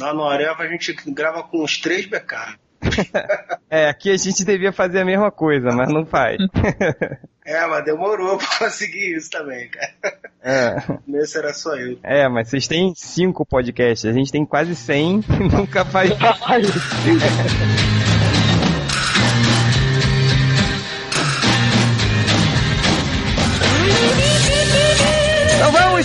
Lá no Areva a gente grava com uns três BK. é, aqui a gente devia fazer a mesma coisa, mas não faz. é, mas demorou pra conseguir isso também, cara. É. Nesse era só eu. É, mas vocês têm cinco podcasts, a gente tem quase cem e nunca faz. Então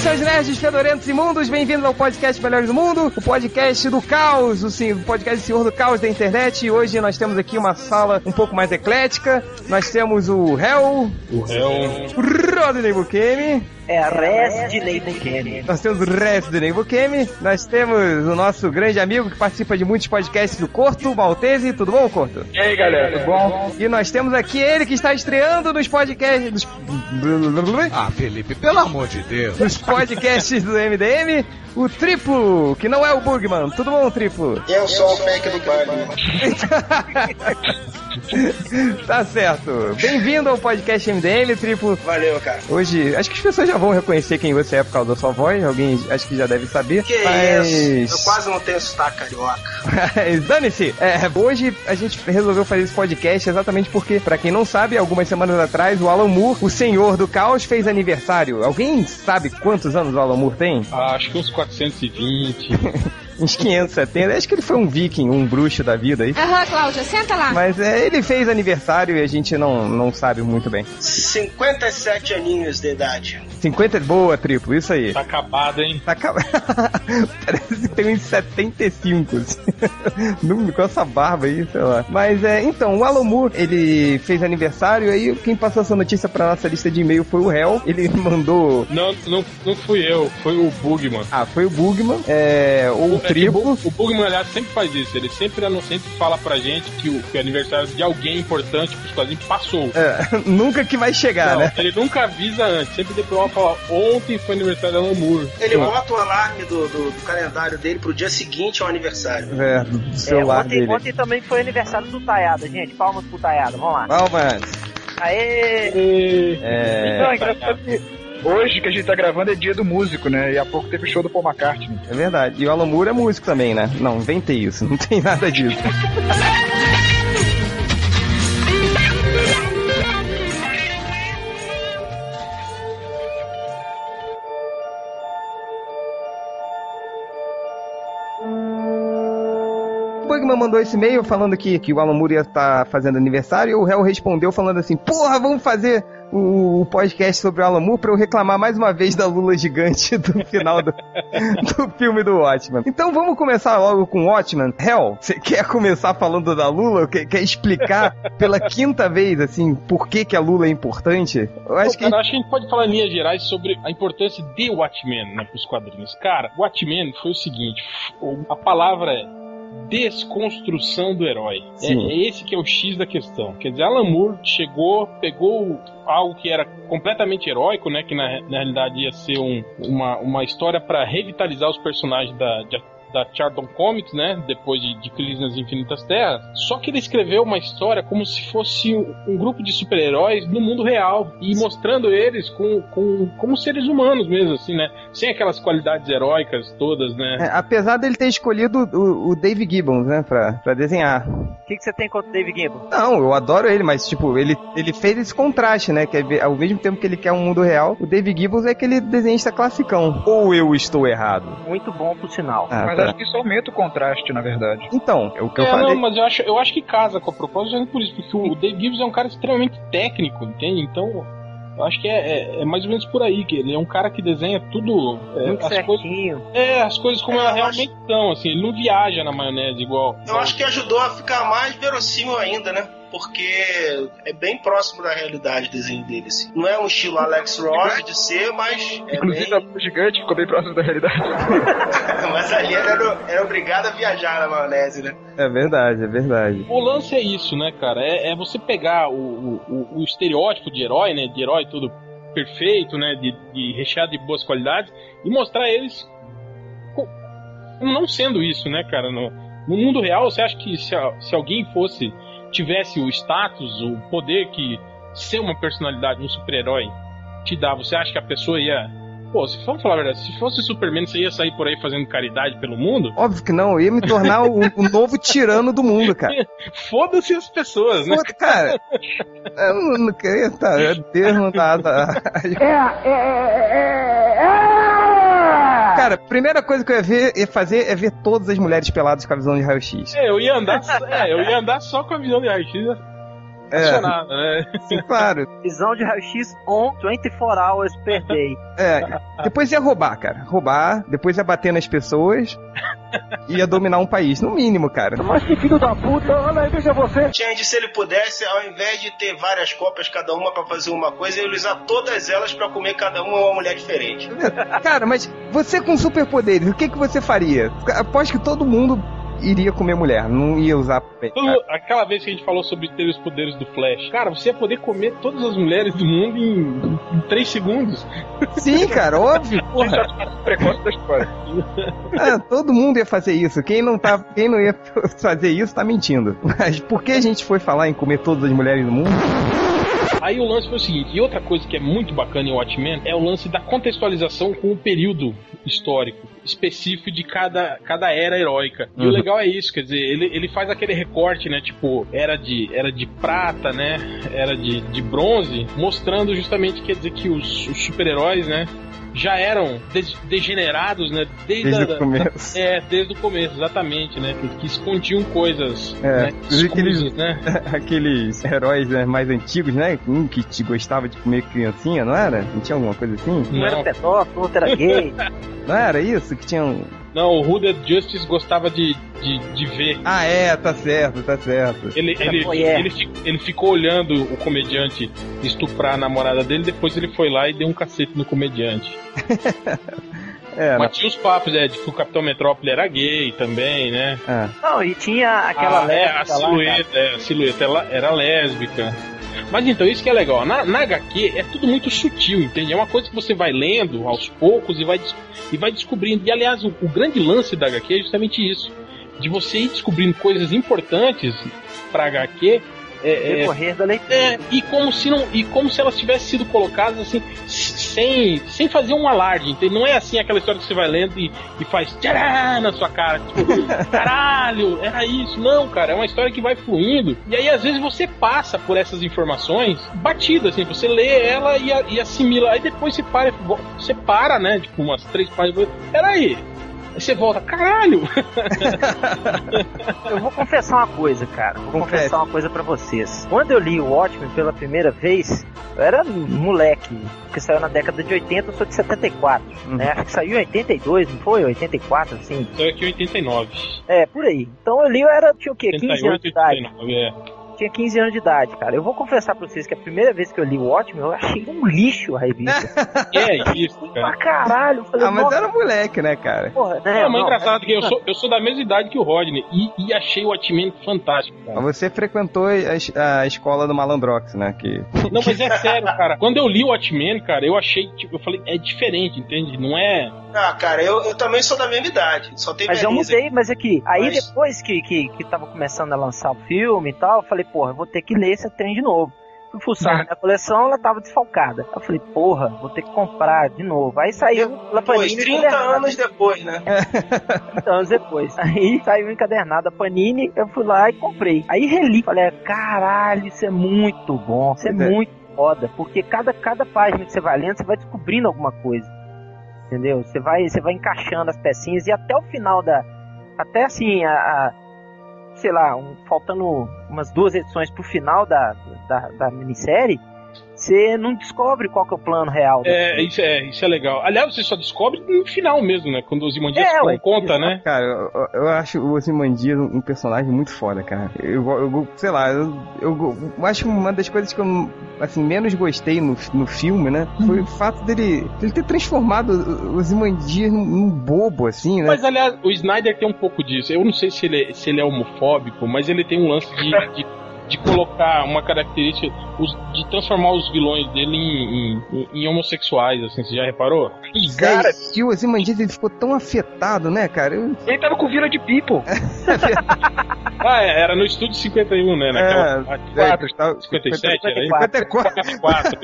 seus nerds fedorentos imundos, bem-vindos ao podcast Melhores do Mundo, o podcast do caos, o, sim, o podcast Senhor do Caos da internet. E hoje nós temos aqui uma sala um pouco mais eclética. Nós temos o Hell, o Hell, Rodney Bukemi, é a Resident Evil Nós temos o Resident Evil Kemi. Nós temos o nosso grande amigo que participa de muitos podcasts do Corto, Maltese. Tudo bom, Corto? E aí, galera, tudo bom? E nós temos aqui ele que está estreando nos podcasts... Ah, Felipe, pelo amor de Deus. Nos podcasts do MDM, o Triplo, que não é o Bugman. Tudo bom, Triplo? Eu sou o fake do Bugman. tá certo. Bem-vindo ao podcast MDM, Triplo. Valeu, cara. Hoje, acho que as pessoas já vão reconhecer quem você é por causa da sua voz. Alguém acho que já deve saber. Que mas... isso? Eu quase não tenho sotaque carioca. Dane-se. É, hoje a gente resolveu fazer esse podcast exatamente porque, para quem não sabe, algumas semanas atrás, o Alan Moore, o senhor do caos, fez aniversário. Alguém sabe quantos anos o Alan Moore tem? Ah, acho que uns 420. uns 570. Acho que ele foi um viking, um bruxo da vida aí. Aham, Cláudia, senta lá. Mas é, ele fez aniversário e a gente não, não sabe muito bem. 57 aninhos de idade. 50, boa, triplo, isso aí. Tá acabado, hein? Tá acabado. Parece que tem uns 75. Com essa barba aí, sei lá. Mas é, então, o Moore, ele fez aniversário aí quem passou essa notícia pra nossa lista de e-mail foi o Hell. Ele mandou. Não, não, não fui eu, foi o Bugman. Ah, foi o Bugman. É, ou o é Triplo. O, Bugman, aliás, sempre faz isso. Ele sempre, sempre fala pra gente que o, que o aniversário de alguém importante pros quadrinhos passou. É, nunca que vai chegar, não, né? Ele nunca avisa antes. Sempre depois fala, ontem foi aniversário da Alan Moore. Ele bota o alarme do, do, do, calendário dele pro dia seguinte ao aniversário. É, do celular é, ontem, dele. Ontem também foi aniversário do Taiada, gente. Palmas pro Taiada, vamos lá. Palmas. Aê! É... Não, é engraçado que hoje que a gente tá gravando é dia do músico, né? E há pouco teve o show do Paul McCartney. É verdade. E o Alan Moore é músico também, né? Não, inventei isso. Não tem nada disso. Bugman mandou esse e-mail falando que, que o Alan Moore ia estar tá fazendo aniversário e o réu respondeu falando assim: Porra, vamos fazer o, o podcast sobre o Alan Moore pra eu reclamar mais uma vez da Lula gigante do final do, do filme do Watchman. Então vamos começar logo com o Watchman. Hell, você quer começar falando da Lula? Quer, quer explicar pela quinta vez, assim, por que, que a Lula é importante? Eu acho, Pô, que... Cara, acho que a gente pode falar em linhas gerais sobre a importância de Watchmen né, pros quadrinhos. Cara, Watchmen foi o seguinte: a palavra é desconstrução do herói. É, é, esse que é o X da questão. Quer dizer, Alan Moore chegou, pegou algo que era completamente heróico, né? Que na, na realidade ia ser um, uma, uma história para revitalizar os personagens da, de, da Chardon Comics, né? Depois de, de Crise nas Infinitas Terras. Só que ele escreveu uma história como se fosse um, um grupo de super-heróis no mundo real e mostrando eles com, com, como seres humanos mesmo, assim, né? Sem aquelas qualidades heróicas todas, né? É, apesar dele ter escolhido o, o Dave Gibbons, né? Pra, pra desenhar. O que, que você tem contra o Dave Gibbons? Não, eu adoro ele, mas, tipo, ele, ele fez esse contraste, né? Que é, ao mesmo tempo que ele quer um mundo real, o Dave Gibbons é aquele desenhista classicão. Ou eu estou errado? Muito bom, por sinal. Ah, mas tá acho que isso aumenta o contraste, na verdade. Então, é o que é, eu falei. Não, mas eu acho, eu acho que casa com a proposta por isso, porque o Dave Gibbs é um cara extremamente técnico, entende? Então, eu acho que é, é, é, mais ou menos por aí, que ele é um cara que desenha tudo. É, Muito as certinho. coisas, é, as coisas como elas realmente acho... são, assim, ele não viaja na maionese igual. Eu acho que ajudou a ficar mais verossímil ainda, né? Porque é bem próximo da realidade o desenho dele. Assim. Não é um estilo Alex Ross de ser, mas. É Inclusive bem... a gigante ficou bem próximo da realidade. mas ali era, era obrigado a viajar na maionese, né? É verdade, é verdade. O lance é isso, né, cara? É, é você pegar o, o, o, estereótipo de herói, né? De herói tudo perfeito, né? De, de recheado de boas qualidades e mostrar eles não sendo isso, né, cara? No, no mundo real, você acha que se, se alguém fosse tivesse o status, o poder que ser uma personalidade, um super-herói te dá, você acha que a pessoa ia Pô, se vamos falar a verdade, se fosse Superman, você ia sair por aí fazendo caridade pelo mundo? Óbvio que não, eu ia me tornar o, o novo tirano do mundo, cara. Foda-se as pessoas, né? Foda, cara. Eu não, queria, tá, Deus não dá. dá. É, é, é, é. Cara, primeira coisa que eu ia, ver, ia fazer é ver todas as mulheres peladas com a visão de raio-x. É, eu ia andar, é, eu ia andar só com a visão de raio-x É, né? sim, claro. Visão de raio-x on 24 hours per day. É, depois ia roubar, cara. Roubar, depois ia bater nas pessoas, ia dominar um país, no mínimo, cara. Mas que filho da puta, olha aí, veja você. Change, se ele pudesse, ao invés de ter várias cópias, cada uma pra fazer uma coisa, ele usar todas elas pra comer cada uma uma mulher diferente. Cara, mas você com superpoderes, o que, que você faria? Aposto que todo mundo iria comer mulher, não ia usar. Tudo- aquela vez que a gente falou sobre ter os poderes do Flash, cara, você ia poder comer todas as mulheres do mundo em, em 3 segundos. Sim, cara, óbvio, porra. Precoce da história. É, todo mundo ia fazer isso. Quem não, tá, quem não ia fazer isso tá mentindo. Mas por que a gente foi falar em comer todas as mulheres do mundo? Aí o lance foi o seguinte, e outra coisa que é muito bacana em Watchmen é o lance da contextualização com o período histórico específico de cada, cada era heróica. E o Uhum. legal é isso, quer dizer, ele, ele faz aquele recorte, né, tipo, era de, era de prata, né, era de, de bronze, mostrando justamente, quer dizer, que os, os super-heróis, né, já eram des- degenerados, né, desde, Desde a, o começo. É, desde o começo, exatamente, né, que, que escondiam coisas, É, né, inclusive aqueles- né. Aqueles heróis né, mais antigos, né? Um que te gostava de comer criancinha, não era? Não tinha alguma coisa assim? Era Não. pedófilo, outro era gay. Não era isso? Que tinha um. Não, o Hooded Justice gostava de, de, de ver. Ah, é, tá certo, tá certo. Ele, Era ele, voyeur. ele, ele ficou olhando o comediante estuprar a namorada dele, depois ele foi lá e deu um cacete no comediante. É, Mas tinha os papos, é, de que o Capitão Metrópole era gay também, né? é. Não, e tinha aquela Ah, é, a lésbica lá, silhueta, é, a silhueta ela era lésbica. Mas então, isso que é legal. Na, na HQ é tudo muito sutil, entende? É uma coisa que você vai lendo aos poucos e vai, e vai descobrindo. E aliás, o, o grande lance da HQ é justamente isso. De você ir descobrindo coisas importantes pra HQ. É, é, Decorrer da leitura. é, e como se não e como se elas tivessem sido colocadas assim sem, sem fazer um alarde entende? não é assim aquela história que você vai lendo e, e faz tcharam na sua cara tipo, caralho era isso. Não cara é uma história que vai fluindo. E aí às vezes você passa por essas informações batido assim você lê ela e, e assimila. Aí depois você para vo- você para né tipo umas três páginas peraí aí você volta caralho Eu vou confessar uma coisa, cara. Vou Confesse. confessar uma coisa pra vocês. Quando eu li o Watchmen pela primeira vez, eu era moleque, que saiu na década de 80, eu sou de 74. Uhum. Né? Acho que saiu em 82, não foi? 84, assim. então aqui em 89 É, por aí. Então eu li, eu era, tinha o quê? 15 anos 88 de idade. 89 é Tinha 15 anos de idade, cara. Eu vou confessar pra vocês que a primeira vez que eu li o Watchmen, eu achei um lixo a revista. é isso cara pra caralho. Falei, Ah, mas era moleque, né, cara? porra, né? É, mas não, engraçado que eu sou, eu sou da mesma idade que o Rodney e, e achei o Watchmen fantástico, cara. Você frequentou a, a escola do Malandrox, né? Que... Não, mas é sério, cara. Quando eu li o Watchmen, cara, eu achei, tipo, eu falei, é diferente, entende? Não é. Ah, cara, eu, eu também sou da mesma idade. Só tem Mas eu mudei, mas aqui, aí Mas- depois que, que, que tava começando a lançar o filme e tal, eu falei, porra, eu vou ter que ler esse trem de novo. Fui fuçar na minha coleção, ela tava desfalcada. Eu falei, porra, vou ter que comprar de novo. Aí saiu Depois, Panini 30 encadernado, anos depois, né? 30 anos depois. Aí saiu encadernado a Panini, eu fui lá e comprei. Aí reli, falei, caralho, isso é muito bom, isso é é. muito foda, porque cada, cada página que você vai lendo, você vai descobrindo alguma coisa. Entendeu? Você vai, você vai encaixando as pecinhas e até o final da. Até assim, a. a- sei lá, um- faltando umas duas edições pro final da, da, da minissérie, você não descobre qual que é o plano real. É, isso é, isso é legal. Aliás, você só descobre no final mesmo, né? Quando os Imandias É, ué, conta, né? Cara, eu, eu acho o Ozymandias um, um personagem muito foda, cara. Eu, eu sei lá, eu, eu, eu acho que uma das coisas que eu assim, menos gostei no, no filme, né? Foi o fato dele, dele ter transformado o Ozymandias num, num bobo, assim, né? Mas, aliás, o Snyder tem um pouco disso. Eu não sei se ele é, se ele é homofóbico, mas ele tem um lance de, de, de colocar uma característica, de transformar os vilões dele em, em- em homossexuais, assim, você já reparou? Pois cara- é, e o Ozymandias ele ficou tão afetado, né, cara? Eu- Ele tava com vila de people. ah, é, era no estúdio 51, né? Naquela. É, 4, 57, 54. era 54. 54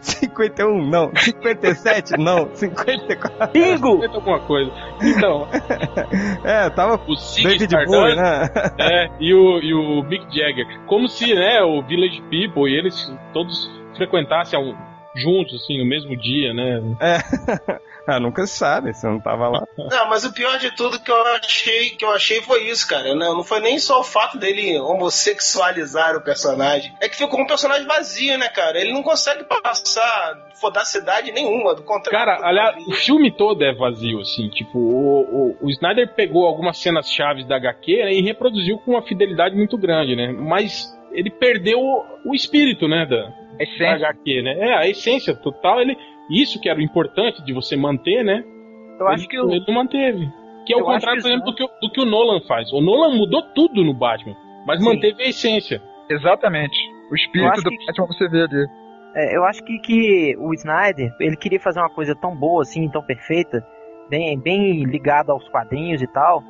51, não. 57, não. 54. Bingo! 50 alguma coisa. Então. é, tava o David Bowie, né? É, e o, e o Mick Jagger. Como se, né, o Village People e eles todos frequentassem juntos, assim, no mesmo dia, né? É. Ah, nunca se sabe, você não tava lá. Não, mas o pior de tudo que eu achei, que eu achei foi isso, cara. Não, não foi nem só o fato dele homossexualizar o personagem. É que ficou um personagem vazio, né, cara? Ele não consegue passar fodacidade nenhuma, do contrário. Cara, aliás, o filme todo é vazio, assim. Tipo, o, o, o Snyder pegou algumas cenas chaves da HQ né, e reproduziu com uma fidelidade muito grande, né? Mas ele perdeu o espírito, né, da, essência. da HQ, né? É, a essência total, ele isso que era o importante de você manter, né? Eu acho ele, que o... ele não manteve. Que é o acho contrário, por exemplo, do que, o- do que o Nolan faz. O Nolan mudou tudo no Batman, mas Sim. manteve a essência. Exatamente. O espírito acho do que- Batman você vê ali. É, eu acho que, que o Snyder, ele queria fazer uma coisa tão boa assim, tão perfeita, bem, bem ligada aos quadrinhos e tal,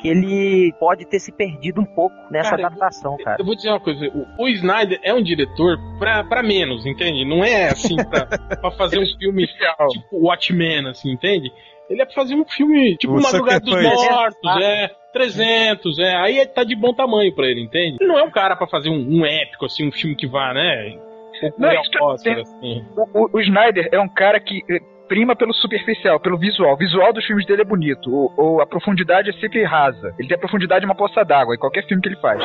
que ele pode ter se perdido um pouco nessa Cara, eu- adaptação, cara. Eu vou dizer uma coisa, o, o Snyder é um diretor pra, pra menos, entende? Não é assim pra, pra fazer um filme tipo Watchmen, assim, entende? Ele é pra fazer um filme tipo O Madrugada dos. Mortos, é, 300, é, aí tá de bom tamanho pra ele, entende? Ele não é um cara pra fazer um, um épico, assim, um filme que vá, né? Não, isso Oscar, tem- assim. O, o- o Snyder é um cara que eh, prima pelo superficial, pelo visual. O visual dos filmes dele é bonito. O, o- a profundidade é sempre rasa. Ele tem a profundidade de uma poça d'água em qualquer filme que ele faz.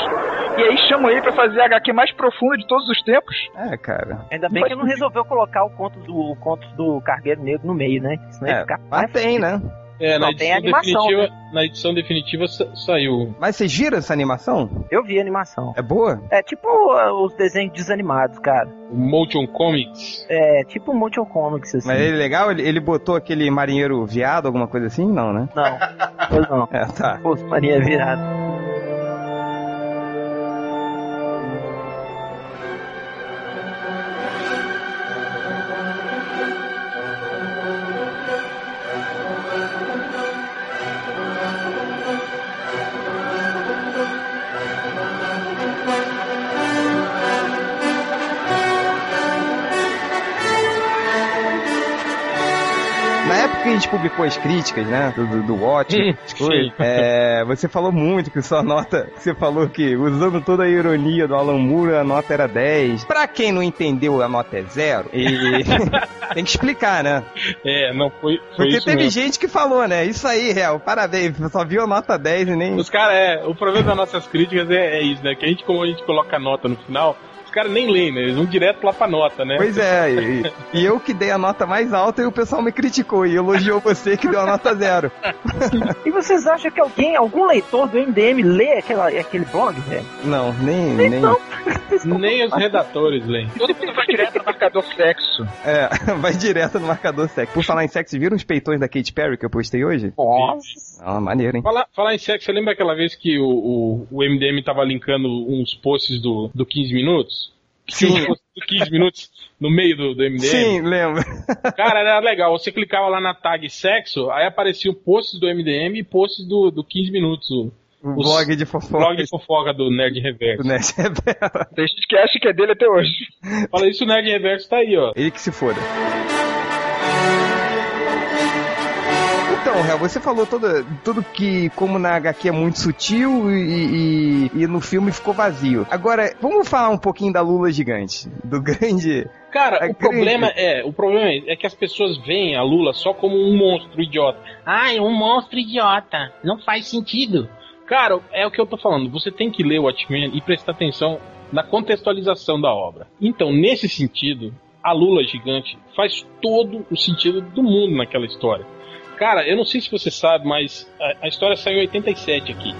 E aí chamam ele pra fazer a HQ mais profunda de todos os tempos. É, cara. Ainda bem que ele não resolveu colocar o conto do, o conto do Cargueiro Negro no meio, né? Senão ia É, ficar mas tem, né? É, na tem edição, animação, definitiva, na edição definitiva sa- saiu. Mas vocês viram essa animação? Eu vi a animação. É boa? É tipo uh, os desenhos desanimados, cara. O Motion Comics. É tipo um Motion Comics, assim. Mas ele é legal? Ele, ele botou aquele marinheiro viado, alguma coisa assim? Não, né? Não, pois não. É, tá. Pô, Maria virada. Que a gente publicou as críticas, né? Do, do, do Watch, é, você falou muito que sua nota. Você falou que, usando toda a ironia do Alan Moore, a nota era 10. Pra quem não entendeu, a nota é zero. E tem que explicar, né? É, não foi, foi Porque teve mesmo. gente que falou, né? Isso aí, real, parabéns. Só viu a nota 10 e nem. Os caras, é, o problema das nossas críticas é, é isso, né? Que a gente, como a gente coloca a nota no final, caras nem leem, né? Eles vão direto lá pra nota, né? Pois é, e, e eu que dei a nota mais alta e o pessoal me criticou e elogiou você que deu a nota zero. E vocês acham que alguém, algum leitor do MDM lê aquela, aquele blog, velho? Não, nem. nem Então, Nem os redatores leem. Todo mundo vai direto no marcador sexo. É, vai direto no marcador sexo. Por falar em sexo, viram os peitões da Katy Perry que eu postei hoje? Nossa. Ah, maneiro, hein? Falar, falar em sexo, você lembra aquela vez que o, o, o MDM tava linkando uns posts do, do 15 minutos? Sim. Uns posts do 15 minutos no meio do, do MDM? Sim, lembro. Cara, era legal. Você clicava lá na tag sexo, aí apareciam posts do MDM e posts do, do 15 minutos. O O blog de fofoca. blog de fofoca do Nerd Reverso. do Nerd Revela. Tem gente que acha que é dele até hoje. Fala isso, o Nerd Reverso tá aí, ó. Ele que se foda. Então, Réu, você falou toda, tudo que, como na HQ é muito sutil e, e, e no filme ficou vazio. Agora, vamos falar um pouquinho da Lula gigante. Do grande. Cara, É o problema é, o problema é que as pessoas veem a Lula só como um monstro idiota. Ai, um monstro idiota. Não faz sentido. Cara, é o que eu tô falando. Você tem que ler o Watchmen e prestar atenção na contextualização da obra. Então, nesse sentido, a Lula gigante faz todo o sentido do mundo naquela história. Cara, eu não sei se você sabe, mas a, a história saiu em 87 aqui.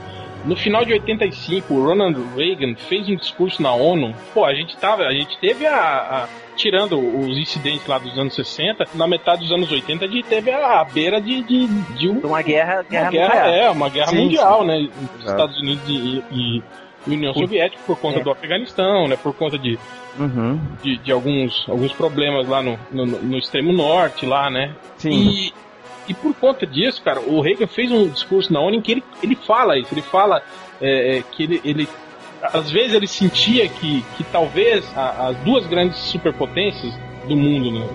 No final de 85, o Ronald Reagan fez um discurso na ONU. Pô, a gente tava, a gente teve a, a- tirando os incidentes lá dos anos 60, na metade dos anos 80 a gente teve a, a beira de, de, de um- Uma guerra, uma guerra, guerra, nuclear. é, uma guerra Sim, mundial, né? Entre Exato. Estados Unidos e, e- e União Soviética por conta É. do Afeganistão, né? Por conta de, Uhum. de, de alguns, alguns problemas lá no, no, no extremo norte, lá, né? Sim. E E por conta disso, cara, o Reagan fez um discurso na ONU em que ele, ele fala isso, ele fala é, é que ele, ele às vezes ele sentia que, que talvez as duas grandes superpotências do mundo né,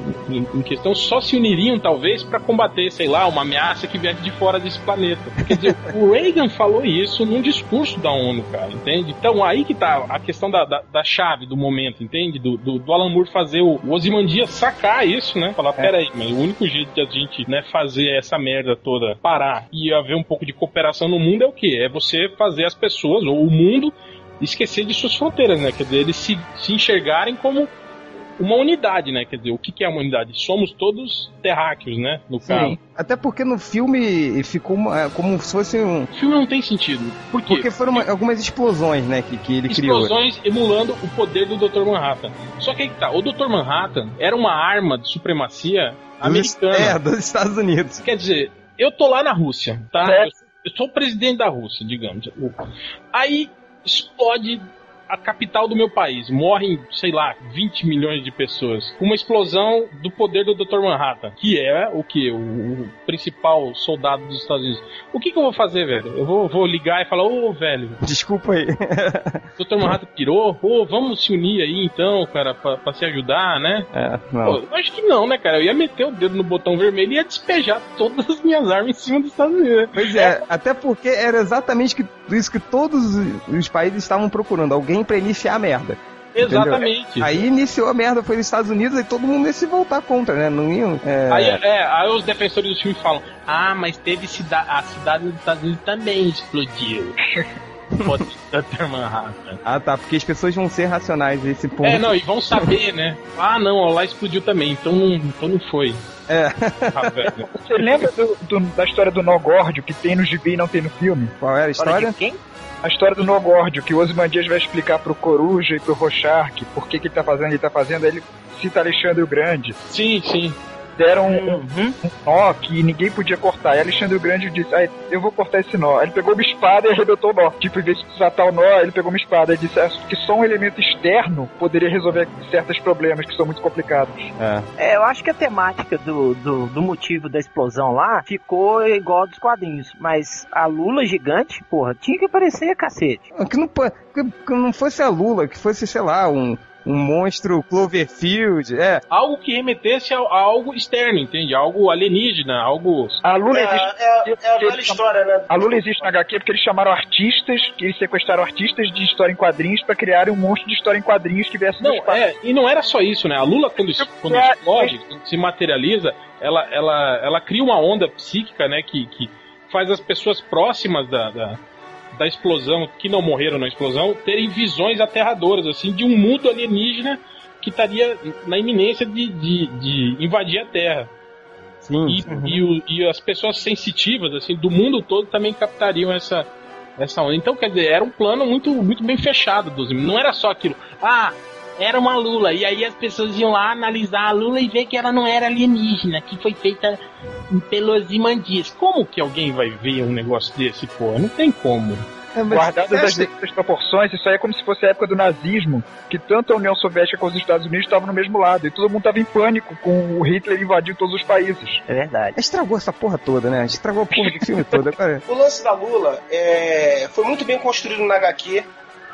em, questão só se uniriam talvez para combater, sei lá, uma ameaça que viesse de fora desse planeta. Quer dizer, o Reagan falou isso num discurso da ONU, cara, entende? Então aí que tá a questão da, da, da chave do momento, entende? Do, do, do, Alan Moore fazer o, o Ozymandias sacar isso, né? Falar, é. peraí, mas o único jeito de a gente né, fazer essa merda toda parar e haver um pouco de cooperação no mundo é o quê? É você fazer as pessoas, ou o mundo, esquecer de suas fronteiras, né? Quer dizer, eles se, se enxergarem como uma unidade, né? Quer dizer, o que, é uma unidade? Somos todos terráqueos, né? No Sim. Até porque no filme ficou uma, é, como se fosse um. O filme não tem sentido. Por quê? Porque foram uma, algumas explosões, né? Que, que ele explosões criou. Explosões emulando o poder do Dr. Manhattan. Só que aí que tá, o Dr. Manhattan era uma arma de supremacia americana. É, dos Estados Unidos. Quer dizer, eu tô lá na Rússia, tá? É. Eu sou o presidente da Rússia, digamos. Aí explode a capital do meu país. Morrem, sei lá, 20 milhões de pessoas. Uma explosão do poder do Dr. Manhattan, que é o que? O, o, principal soldado dos Estados Unidos. O que, que eu vou fazer, velho? Eu vou, vou ligar e falar, ô, oh, velho. Desculpa aí. Dr. Manhattan pirou? Ô, oh, vamos se unir aí então, cara, pra, pra se ajudar, né? É, não. Pô, acho que não, né, cara? Eu ia meter o dedo no botão vermelho e ia despejar todas as minhas armas em cima dos Estados Unidos. Pois é, até porque era exatamente isso que todos os países estavam procurando. Alguém para iniciar a merda. Exatamente. Entendeu? Aí iniciou a merda, foi nos Estados Unidos e todo mundo ia se voltar contra, né? Não iam. É... Aí, é, aí os defensores do filme falam: Ah, mas teve cida a cidade dos Estados Unidos também explodiu. Ah, tá, porque as pessoas vão ser racionais nesse ponto. É, não, e vão saber, né? Ah, não, ó, lá explodiu também, então não, então não foi. É. Ah, Você lembra do, do, da história do Nogórdio que tem no gibi e não tem no filme? Qual era a história? Quem? A história do Nogórdio, que o Ozymandias vai explicar pro Coruja e pro Rochark por que, que ele tá fazendo ele tá fazendo, aí ele cita Alexandre o Grande. Sim, sim deram um, uhum. um, nó que ninguém podia cortar. E Alexandre o Grande disse: ah, Eu vou cortar esse nó. Aí ele pegou uma espada e arrebentou o nó. Tipo, em vez de desatar o nó, ele pegou uma espada. e disse ah, que só um elemento externo poderia resolver certos problemas que são muito complicados. É, é eu acho que a temática do, do, do, motivo da explosão lá ficou igual dos quadrinhos. Mas a Lula gigante, porra, tinha que aparecer, cacete. Que não, que, que não fosse a Lula, que fosse, sei lá, um um monstro Cloverfield, é. Algo que remetesse a, a algo externo, entende? Algo alienígena, algo... A Lula é, existe... É, é a velha história, né? A Lula existe na HQ porque eles chamaram artistas, que eles sequestraram artistas de história em quadrinhos para criarem um monstro de história em quadrinhos que viesse Não, é, e não era só isso, né? A Lula, quando, quando é, explode, quando se materializa, ela, ela, ela cria uma onda psíquica, né, que, que faz as pessoas próximas da, da da explosão, que não morreram na explosão, terem visões aterradoras, assim, de um mundo alienígena que estaria na iminência de, de, de invadir a Terra. Sim, e, uhum. e, o, e, as pessoas sensitivas, assim, do mundo todo também captariam essa, essa onda. Então, quer dizer, era um plano muito, muito bem fechado dos Não era só aquilo, ah, era uma Lula. E aí as pessoas iam lá analisar a Lula e ver que ela não era alienígena, que foi feita pelos imandias. Como que alguém vai ver um negócio desse, pô? Não tem como. É, Guardadas as devidas proporções, isso aí é como se fosse a época do nazismo, que tanto a União Soviética quanto os Estados Unidos estavam no mesmo lado, e todo mundo estava em pânico com o Hitler invadindo todos os países. É verdade. Estragou essa porra toda, né? Estragou a porra do filme todo. Cara. O lance da Lula é... foi muito bem construído na HQ.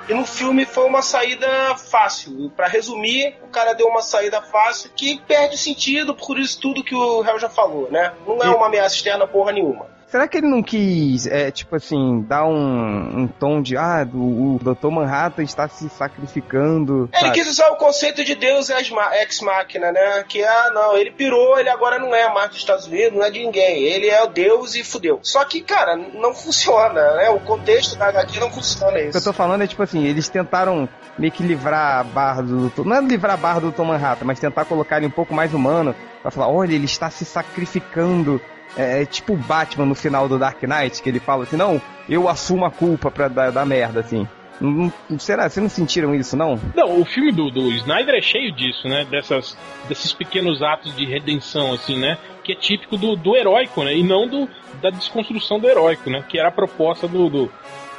E no filme foi uma saída fácil. Para resumir, o cara deu uma saída fácil que perde sentido por isso tudo que o réu já falou, né? Não é uma ameaça externa porra nenhuma. Será que ele não quis, é, tipo assim, dar um, um tom de, ah, do, o Dr. Manhattan está se sacrificando? Ele quis usar o conceito de Deus ex-máquina, né? Que, ah, não, ele pirou, ele agora não é mais dos Estados Unidos, não é de ninguém. Ele é o Deus e fudeu. Só que, cara, não funciona, né? O contexto da HQ não funciona isso. O que eu tô falando é, tipo assim, eles tentaram meio que livrar a barra do... Não é livrar a barra do Dr. Manhattan, mas tentar colocar ele um pouco mais humano, pra falar, olha, ele está se sacrificando é, é, tipo o Batman no final do Dark Knight, que ele fala assim, não, eu assumo a culpa pra dar merda, assim. Não, será? Vocês não sentiram isso, não? Não, o filme do, do Snyder é cheio disso, né? Dessas, desses pequenos atos de redenção, assim, né? Que é típico do, do heróico, né? E não do, da desconstrução do heróico, né? Que era a proposta do, do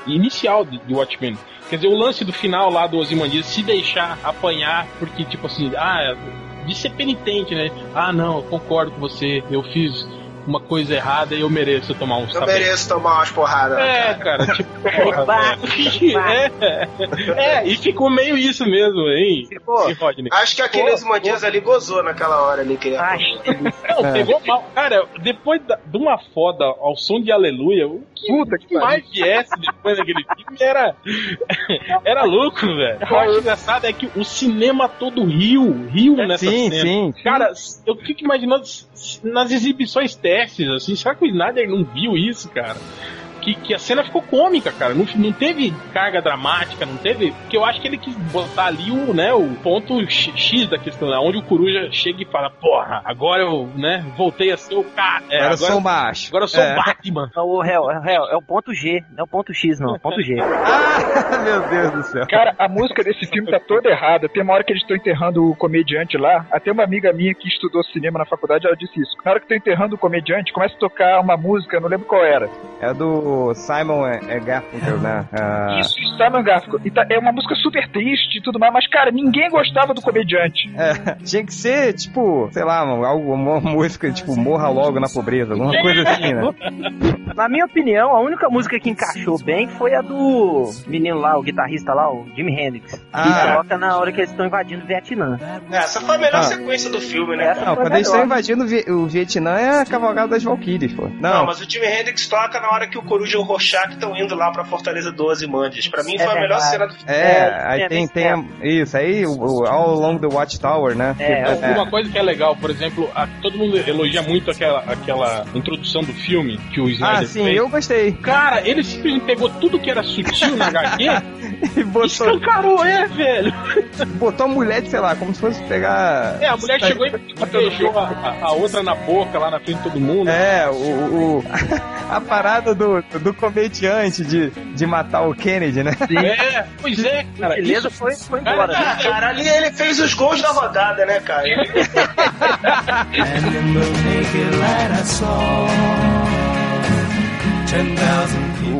inicial de Watchmen. Quer dizer, o lance do final lá do Ozymandias se deixar apanhar, porque, tipo assim, ah, de ser penitente, né? Ah, não, eu concordo com você, eu fiz uma coisa errada e eu mereço tomar uns Eu mereço tomar umas porradas. É, cara, tipo, porra, é, é, e ficou meio isso mesmo, hein? Ficou. Acho que aqueles Mandias ali gozou naquela hora ali que ele Não, pegou mal. Cara, depois da, de uma foda ao som de Aleluia, o que, Puta que mais viesse depois daquele filme era. Era louco, velho. O que engraçado é que o cinema todo riu, riu nessa sim, cena. sim. Cara, eu fico imaginando nas exibições testes, assim, será que o Snyder não viu isso, cara? Que, que, a cena ficou cômica, cara. Não, não teve carga dramática, não teve. Porque eu acho que ele quis botar ali o, né, o ponto X da questão, né, onde o coruja chega e fala: Porra, agora eu né, voltei a ser o cara. É, agora, eu sou macho. Agora eu sou é. Batman. Não, o réu, é, o réu, é o ponto G, não é o ponto X, não, é o ponto G. ah, meu Deus do céu. Cara, a música desse filme tá toda errada. Tem uma hora que eles estão enterrando o comediante lá. Até uma amiga minha que estudou cinema na faculdade, ela disse isso. Na hora que estão enterrando o comediante, começa a tocar uma música, eu não lembro qual era. É do Simon é, Garfunkel, né? Uh... Isso, Simon Garfunkel. E tá, é uma música super triste e tudo mais, mas, cara, ninguém gostava do comediante. É, tinha que ser, tipo, sei lá, algo, uma música, tipo, morra logo na pobreza, alguma coisa assim, né? Na minha opinião, a única música que encaixou bem foi a do menino lá, o guitarrista lá, o Jimi Hendrix. Ah. Que coloca na hora que eles estão invadindo o Vietnã. É, essa foi a melhor ah. sequência do filme, né? Não, quando eles estão invadindo o Vietnã é a cavalgada das Valkyries, pô. Não. Não, mas o Jimi Hendrix toca na hora que o Coruja e o Rorschach estão indo lá pra Fortaleza 12 Mandias. Pra mim é foi a melhor cena do filme. É, é aí tem, tem a, isso, aí o, o, All Along the Watchtower, né? É, Uma coisa que é legal, por exemplo, a, todo mundo elogia muito aquela, aquela introdução do filme que o Snyder Ah, sim, fez. eu gostei. Cara, ele simplesmente pegou tudo que era sutil na HQ e botou... escancarou, é, velho. Botou a mulher, sei lá, como se fosse pegar... É, a mulher chegou e beijou a, a, outra na boca lá na frente de todo mundo. É, o, o a parada do, do comediante de, de matar o Kennedy, né? Sim. É, pois é, cara. Beleza, foi, foi embora. Cara, né? cara, ali ele fez os gols da rodada, né, cara?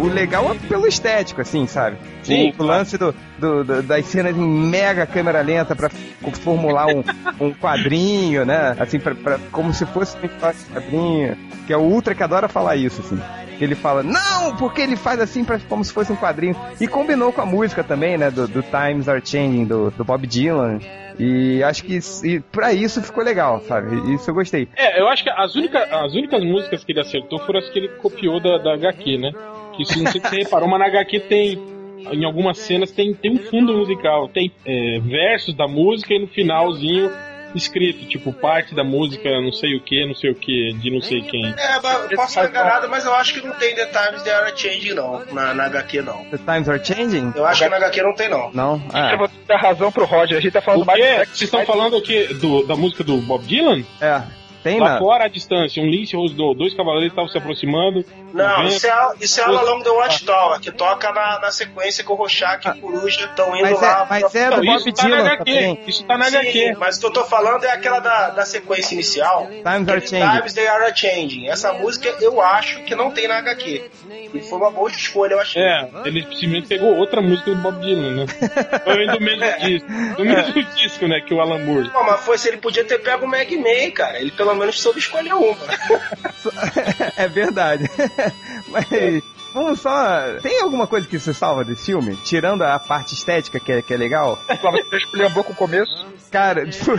o legal é pelo estético, assim, sabe? Sim, o, o lance do, do, do, das cenas em mega câmera lenta pra formular um, um quadrinho, né? Assim, pra, pra, como se fosse um quadrinho. Que é o Ultra que adora falar isso, assim. Que ele fala, não, porque ele faz assim pra, como se fosse um quadrinho. E combinou com a música também, né? Do, do Times Are Changing, do, do Bob Dylan. E acho que e pra isso ficou legal, sabe? Isso eu gostei. É, eu acho que as, única, as únicas músicas que ele acertou foram as que ele copiou da, da HQ, né? Que se não sei se você reparou, mas na HQ tem. Em algumas cenas tem, tem um fundo musical, tem é, versos da música e no finalzinho escrito, tipo, parte da música, não sei o que, não sei o que, de não sei quem. É, mas posso estar enganado, mas eu acho que não tem The Times They Are Changing, não, na, na HQ, não. The Times Are Changing? Eu acho que na HQ não tem, não. Não? Ah. Eu vou dar razão pro Roger, a gente tá falando o mais... Vocês estão falando o quê? Do, da música do Bob Dylan? É. Tem, Lá né? fora a distância, um lince rosnou, dois cavaleiros estavam se aproximando. Não, isso é, isso é All Along the Watchtower, que toca na, na sequência que o Rorschach e o Coruja estão indo mas lá. É, mas é do Não, Bob isso tá Dylan na HQ. Isso tá na Sim, HQ. mas o que eu tô falando é aquela da, da sequência inicial. Times Are Changing. Times They Are Changing. Essa música eu acho que não tem na HQ. E foi uma boa escolha, eu achei. É, ele simplesmente pegou outra música do Bob Dylan, né? Foi do mesmo disco. Do mesmo disco, né? Que o Alan Moore. Não, mas foi se ele podia ter pego o Meg May, cara. Ele pelo menos soube escolher uma. é verdade. Mas vamos só. Tem alguma coisa que você salva desse filme? Tirando a parte estética que é, que é legal? Você escolheu um pouco o começo? Cara, foi,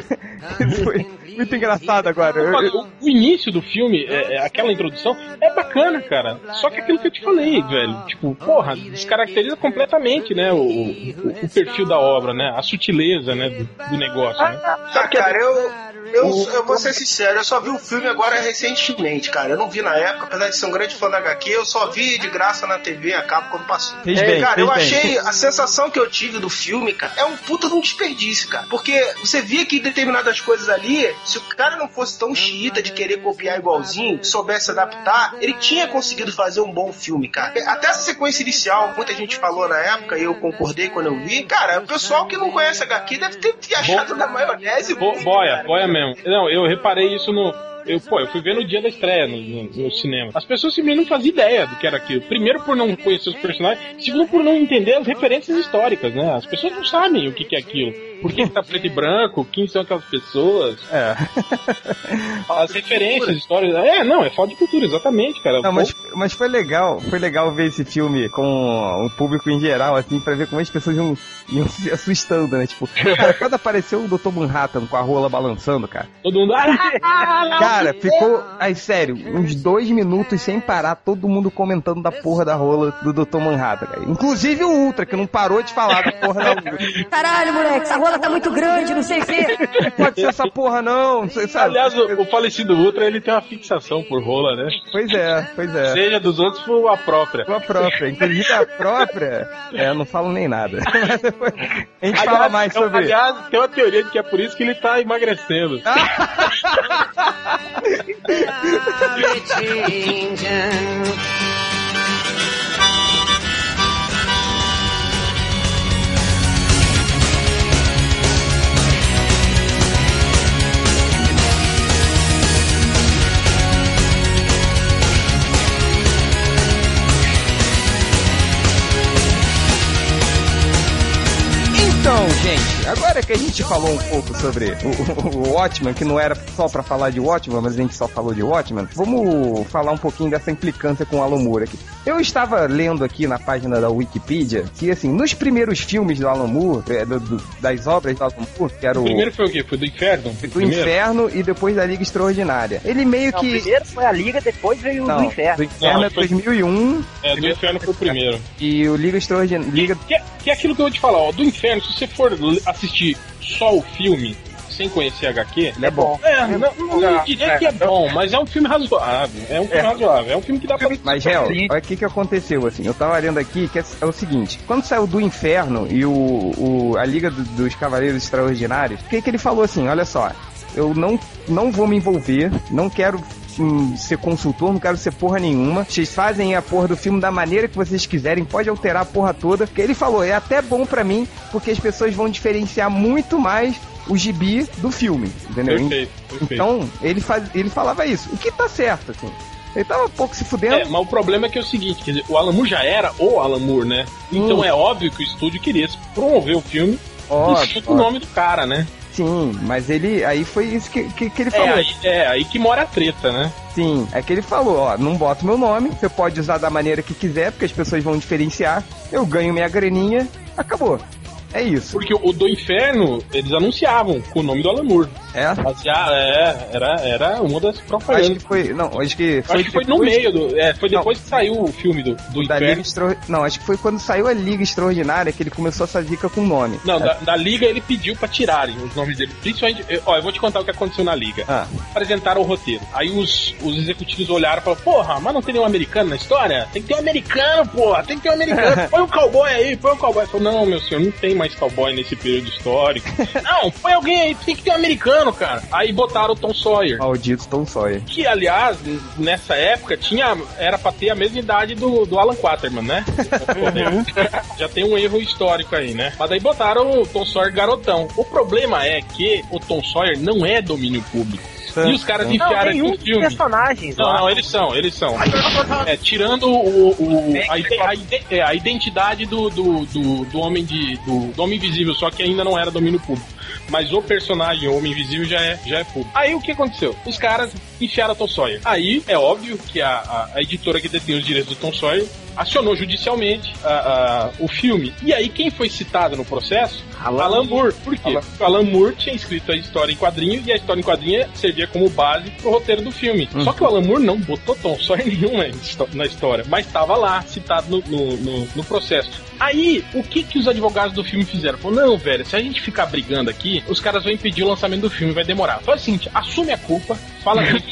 foi muito engraçado agora. Eu... O início do filme, é, é, aquela introdução, é bacana, cara. Só que aquilo que eu te falei, velho. Tipo, porra, descaracteriza completamente, né? O, o, o perfil da obra, né? A sutileza, né? Do, do negócio, né? Ah, cara, eu. Eu, eu vou ser sincero, eu só vi o filme agora recentemente, cara. Eu não vi na época, apesar de ser um grande fã da HQ, eu só vi de graça na TV a cabo quando passou. Fez bem, cara, eu bem. achei a sensação que eu tive do filme, cara, é um puta de um desperdício, cara. Porque você via que determinadas coisas ali, se o cara não fosse tão xiita de querer copiar igualzinho, soubesse adaptar, ele tinha conseguido fazer um bom filme, cara. Até essa sequência inicial, muita gente falou na época, e eu concordei quando eu vi, cara, o pessoal que não conhece HQ deve ter achado na maionese. Bo boia, boia mesmo. Não, eu reparei isso no. eu, pô, eu fui ver no dia da estreia no, no, no cinema. As pessoas simplesmente não faziam ideia do que era aquilo. Primeiro por não conhecer os personagens, segundo por não entender as referências históricas, né? As pessoas não sabem o que, que é aquilo. Por que, que tá preto e branco? Quem são aquelas pessoas? É. As referências, histórias. É, não, é falta de cultura, exatamente, cara. Não, mas, mas foi legal, foi legal ver esse filme com o público em geral, assim, pra ver como as pessoas iam, iam se assustando, né? Tipo, cara, quando apareceu o Dr. Manhattan com a rola balançando, cara. Todo mundo. "Ah, Cara, ficou, ai, sério, uns dois minutos sem parar, todo mundo comentando da porra da rola do Dr. Manhattan, cara. Inclusive o Ultra, que não parou de falar da porra da rola. Caralho, moleque, essa rola tá muito grande, não sei o quê. Pode ser essa porra, não. não sei, sabe? Aliás, o, o falecido Ultra, ele tem uma fixação por rola, né? Pois é, pois é. Seja dos outros for a própria. A própria, inclusive a própria, é, eu não falo nem nada. Mas depois a gente fala mais sobre aliás, tem uma teoria de que é por isso que ele tá emagrecendo. Então, que a gente falou um pouco sobre o, o, o Watchman, que não era só pra falar de Watchman, mas a gente só falou de Watchman, vamos falar um pouquinho dessa implicância com o Moore aqui. Eu estava lendo aqui na página da Wikipedia que, assim, nos primeiros filmes do Alan Moore, é, do- do- das obras do Alan Moore, que era O o primeiro foi o quê? Foi do inferno? do Primeiro? Inferno e depois da Liga Extraordinária. Ele meio Não, que... primeiro foi a Liga, depois veio o Não, do Inferno. do Inferno Não, é foi- 2001 É, do inferno foi o primeiro. e o Liga Extraordinária... Liga... Que, é- que é aquilo que eu vou te falar, ó. Do inferno, se você for assistir só o filme, sem conhecer HQ, Ele é bom. É, não, não, Não, diria que é bom, mas é um filme razoável. É um filme É. razoável. É um filme que dá pra. Mas, Hel, Sim. olha o que, que aconteceu, assim. Eu tava lendo aqui que é, é o seguinte: quando saiu do Inferno e o, o- a Liga do- dos Cavaleiros Extraordinários, o que, que ele falou assim? Olha só, eu não, não vou me envolver, não quero hum, ser consultor, não quero ser porra nenhuma. Vocês fazem a porra do filme da maneira que vocês quiserem, pode alterar a porra toda. Porque ele falou, é até bom pra mim, porque as pessoas vão diferenciar muito mais o gibi do filme, entendeu? Perfeito, perfeito. Então, ele, faz, ele falava isso. O que tá certo, assim. Ele tava um pouco se fudendo. É, mas o problema é que é o seguinte, quer dizer, o Alan Moore já era o Alan Moore, né? Então Hum. é óbvio que o estúdio queria promover o filme Óbvio, com o nome do cara, né? Sim, mas ele. Aí foi isso que, que, que ele É falou. aí, é aí que mora a treta, né? Sim, é que ele falou, ó, não bota o meu nome, você pode usar da maneira que quiser, porque as pessoas vão diferenciar, eu ganho minha graninha, acabou. É isso. Porque o do Inferno, eles anunciavam com o nome do Alan Moore. É? Basear, é, era, era uma das Acho propagandas. que foi. Não, acho que foi. Acho que foi no meio do. É, foi Não. depois que saiu o filme do, do Da Liga Inferno. Extra... Não, acho que foi quando saiu a Liga Extraordinária que ele começou essa zica com o nome. Não, da, da Liga ele pediu pra tirarem os nomes dele. Principalmente. Ó, eu vou te contar o que aconteceu na Liga. Ah, Apresentaram o roteiro. Aí os, os executivos olharam e falaram: Porra, mas não tem nenhum americano na história? Tem que ter um americano, porra, tem que ter um americano. Põe um cowboy aí, põe um cowboy. Falou: Não, meu senhor, não tem mais cowboy nesse período histórico. não, põe alguém aí, tem que ter um americano, cara. Aí botaram o Tom Sawyer. maldito Tom Sawyer. Que, aliás, nessa época tinha era pra ter a mesma idade do, do Alan Quaterman, né? Já tem um erro histórico aí, né? Mas daí botaram o Tom Sawyer garotão. O problema é que o Tom Sawyer não é domínio público. E os caras Não, enfiaram nenhum aqui filme. personagens Não, lá. não, eles são, eles são. É, tirando o, o- a, a é, a identidade do, do, do, do homem de. Do, do homem invisível, só que ainda não era domínio público. Mas o personagem, o Homem Invisível, já é, já é público. Aí o que aconteceu? Os caras enfiaram a Tom Sawyer. Aí é óbvio que a, a, a editora que detinha os direitos do Tom Sawyer acionou judicialmente a- a- o filme. E aí quem foi citado no processo? Alan Alan, Moore. Por quê? Alan- Porque o Alan Moore tinha escrito a história em quadrinho e a história em quadrinho servia como base pro roteiro do filme. Só que o Alan Moore não botou Tom Sawyer nenhum na história, mas estava lá, citado no, no, no- no processo. Aí, o que que os advogados do filme fizeram? Falaram, não, velho, se a gente ficar brigando aqui, os caras vão impedir o lançamento do filme, vai demorar. Faz o seguinte, assume a culpa, fala que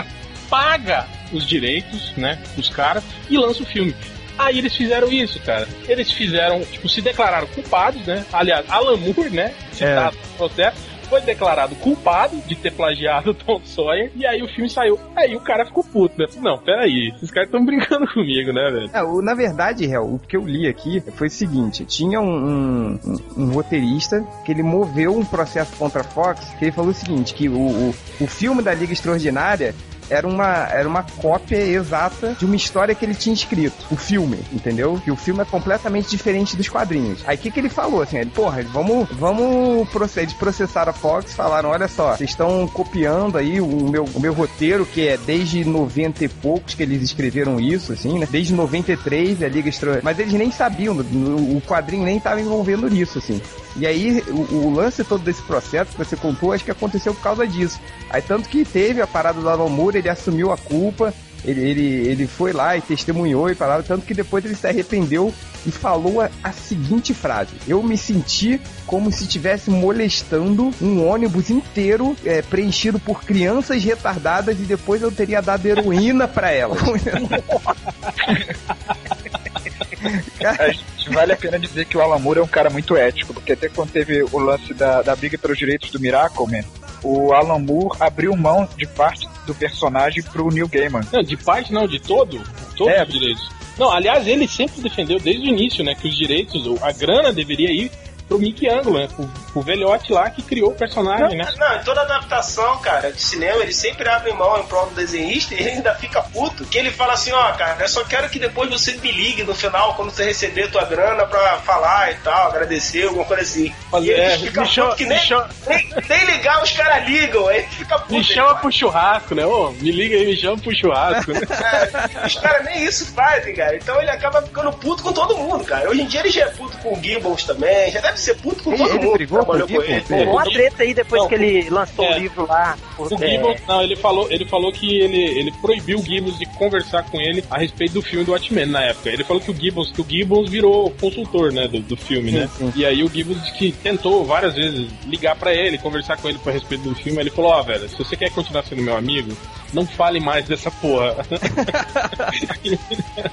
paga os direitos, né, dos caras e lança o filme. Aí eles fizeram isso, cara. Eles fizeram, tipo, se declararam culpados, né? Aliás, Alan Moore, né? Citado no processo, foi declarado culpado de ter plagiado Tom Sawyer, e aí o filme saiu. Aí o cara ficou puto, né? Não, peraí, esses caras estão brincando comigo, né, velho? É, na verdade, Hel, o que eu li aqui foi o seguinte: tinha um, um, um, roteirista que ele moveu um processo contra a Fox, que ele falou o seguinte: que o, o, o filme da Liga Extraordinária era uma, era uma cópia exata de uma história que ele tinha escrito, o filme, entendeu? Que o filme é completamente diferente dos quadrinhos. Aí o que, que ele falou? Assim, ele, porra, vamos, vamos processar, processar a Fox, falaram, olha só, vocês estão copiando aí o meu, o meu roteiro, que é desde 90 e poucos que eles escreveram isso, assim, né? Desde 93, a Liga Extra... Mas eles nem sabiam, o quadrinho nem estava envolvendo nisso, assim. E aí, o, o, lance todo desse processo que você contou, acho que aconteceu por causa disso. Aí, tanto que teve a parada do Alan Moore, ele assumiu a culpa, ele, ele, ele foi lá e testemunhou e falava, tanto que depois ele se arrependeu e falou a, a seguinte frase: Eu me senti como se estivesse molestando um ônibus inteiro é, preenchido por crianças retardadas e depois eu teria dado heroína para elas. vale a pena dizer que o Alan Moore é um cara muito ético, porque até quando teve o lance da, da briga pelos direitos do Miracle Man, o Alan Moore abriu mão de parte do personagem pro Neil Gaiman. Não, de parte não, de todo, todos é. os direitos. Não, aliás, ele sempre defendeu desde o início, né, que os direitos, a grana deveria ir pro Mickey Angle, né? O, velhote lá que criou o personagem, não, né? Não, em toda adaptação, cara, de cinema, ele sempre abre mão em prol do desenhista e ele ainda fica puto. Que ele fala assim, ó, oh, cara, eu só quero que depois você me ligue no final, quando você receber tua grana pra falar e tal, agradecer, alguma coisa assim. Mas, e ele é, fica puto que nem, chama... nem, nem, ligar os caras ligam, aí fica puto. Me chama pro churrasco, né? Ô, me liga aí, me chama pro churrasco. Né? é, os caras nem isso fazem, cara. Então ele acaba ficando puto com todo mundo, cara. Hoje em dia ele já é puto com o Gibbons também, já deve ser puto com todo ele mundo. Brigou com, ele. Rolou uma treta aí depois não, que ele lançou é, o livro lá. O é... Gibbons, não, ele falou, ele falou que ele, ele proibiu o Gibbons de conversar com ele a respeito do filme do Watchmen na época. Ele falou que o Gibbons, que o Gibbons virou consultor, né, do, do filme, sim, né? Sim. E aí o Gibbons que tentou várias vezes ligar para ele, conversar com ele a respeito do filme, ele falou, ó, oh, velho, se você quer continuar sendo meu amigo, não fale mais dessa porra.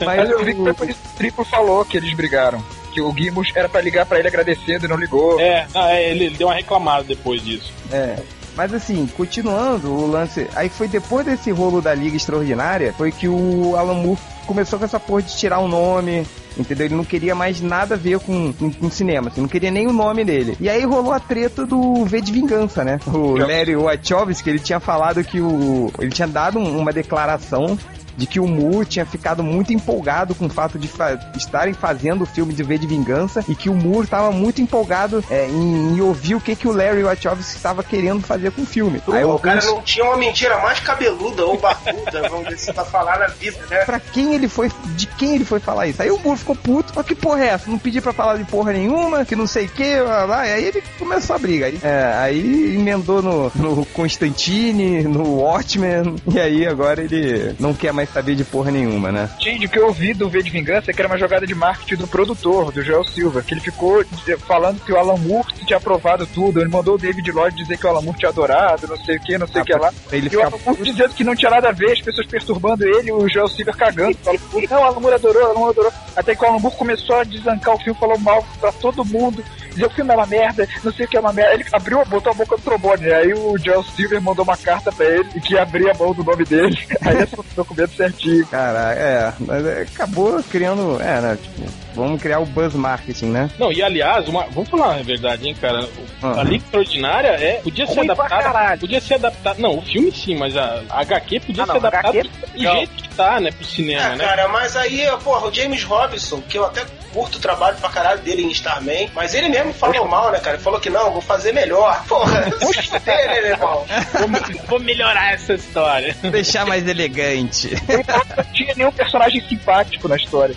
Mas eu vi que o Triplo falou que eles brigaram que o Gibbons era para ligar para ele agradecendo e não ligou. É, não, é, ele deu uma reclamada depois disso. É. Mas assim, continuando o lance. Aí foi depois desse rolo da Liga Extraordinária, foi que o Alan Moore começou com essa porra de tirar o nome, entendeu? Ele não queria mais nada a ver com, com, com, cinema, assim, não queria nem o nome dele. E aí rolou a treta do V de Vingança, né? O Larry Wachowski, ele tinha falado que o... ele tinha dado uma declaração de que o Moore tinha ficado muito empolgado com o fato de fa estarem fazendo o filme de V de Vingança e que o Moore estava muito empolgado é, em, em, ouvir o que, que o Larry Wachowski estava querendo fazer com o filme. Aí, o cara não tinha uma mentira mais cabeluda ou barbuda, vamos dizer, pra falar na vida, né? Pra quem ele foi, de quem ele foi falar isso? Aí o Moore ficou puto, mas que porra é essa? Não pedi pra falar de porra nenhuma, que não sei o que, lá, lá, e aí ele começou a briga. Aí, é, aí emendou no, no Constantine, no Watchmen, e aí agora ele não quer mais saber de porra nenhuma, né? Gente, o que eu ouvi do V de Vingança é que era uma jogada de marketing do produtor, do Joel Silva, que ele ficou falando que o Alan Moore tinha aprovado tudo, ele mandou o David Lloyd dizer que o Alan Moore tinha adorado, não sei o que, não sei o ah, que lá. Ele e o Alan Moore dizendo que não tinha nada a ver, as pessoas perturbando ele, o Joel Silva cagando. Não, o Alan Moore adorou, o Alan Moore adorou. Até que o Alan Moore começou a desancar o filme, falou mal pra todo mundo, dizer o filme é uma merda, não sei o que é uma merda. Ele abriu, botou a boca no trombone, aí o Joel Silver mandou uma carta pra ele e que abria a mão do nome dele. Aí esse documento certinho. Caraca, é, mas acabou criando, é, né, tipo, vamos criar o buzz marketing, né? Não, e aliás, uma, vamos falar a verdade, hein, cara, ah. a Liga Extraordinária é, podia ser adaptada, podia ser adaptada, não, o filme sim, mas a, a HQ podia ah, ser adaptada do jeito que tá, né, pro cinema, é, né? cara, mas aí, porra, o James Robinson, que eu até curto o trabalho pra caralho dele em Starman, mas ele mesmo falou mal, né, cara? Ele falou que não, vou fazer melhor. Porra, dele, né, irmão? Vou, vou melhorar essa história. Deixar mais elegante. Não tinha nenhum personagem simpático na história.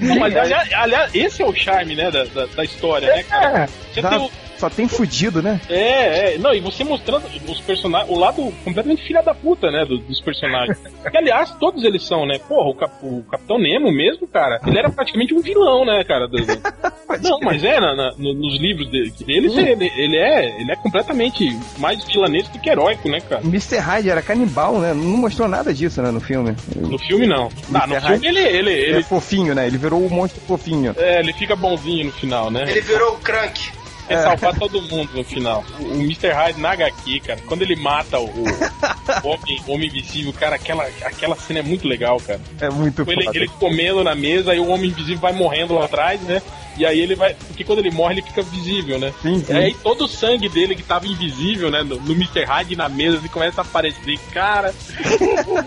Não, mas aliás, aliás, esse é o charme, né, da, da, da história, né, cara? Você tem o só tem fudido, né? É, é. Não, e você mostrando os personagens, o lado completamente filha da puta, né? Do, dos personagens. que, aliás, todos eles são, né? Porra, o, Cap, o, Capitão Nemo mesmo, cara, ele era praticamente um vilão, né, cara? Do, do... Não, mas é, na, na, nos livros dele, dele hum. ele, ele, é, ele é completamente mais vilanesco do que heróico, né, cara? Mr. Hyde era canibal, né? Não mostrou nada disso, né, no filme. No filme, não. Ah, no filme ele, ele, ele... ele é fofinho, né? Ele virou o um monstro fofinho. É, ele fica bonzinho no final, né? Ele virou o Crank. Quer salvar todo mundo no final. O, o Mr. Hyde na HQ, cara, quando ele mata o, o homem, homem invisível, cara, aquela, aquela cena é muito legal, cara. É muito ele, ele comendo na mesa e o homem invisível vai morrendo lá atrás, né? E aí ele vai. Porque quando ele morre, ele fica visível, né? Sim, sim. E aí todo o sangue dele que tava invisível, né? No, no Mr. Hyde na mesa, ele começa a aparecer. Cara,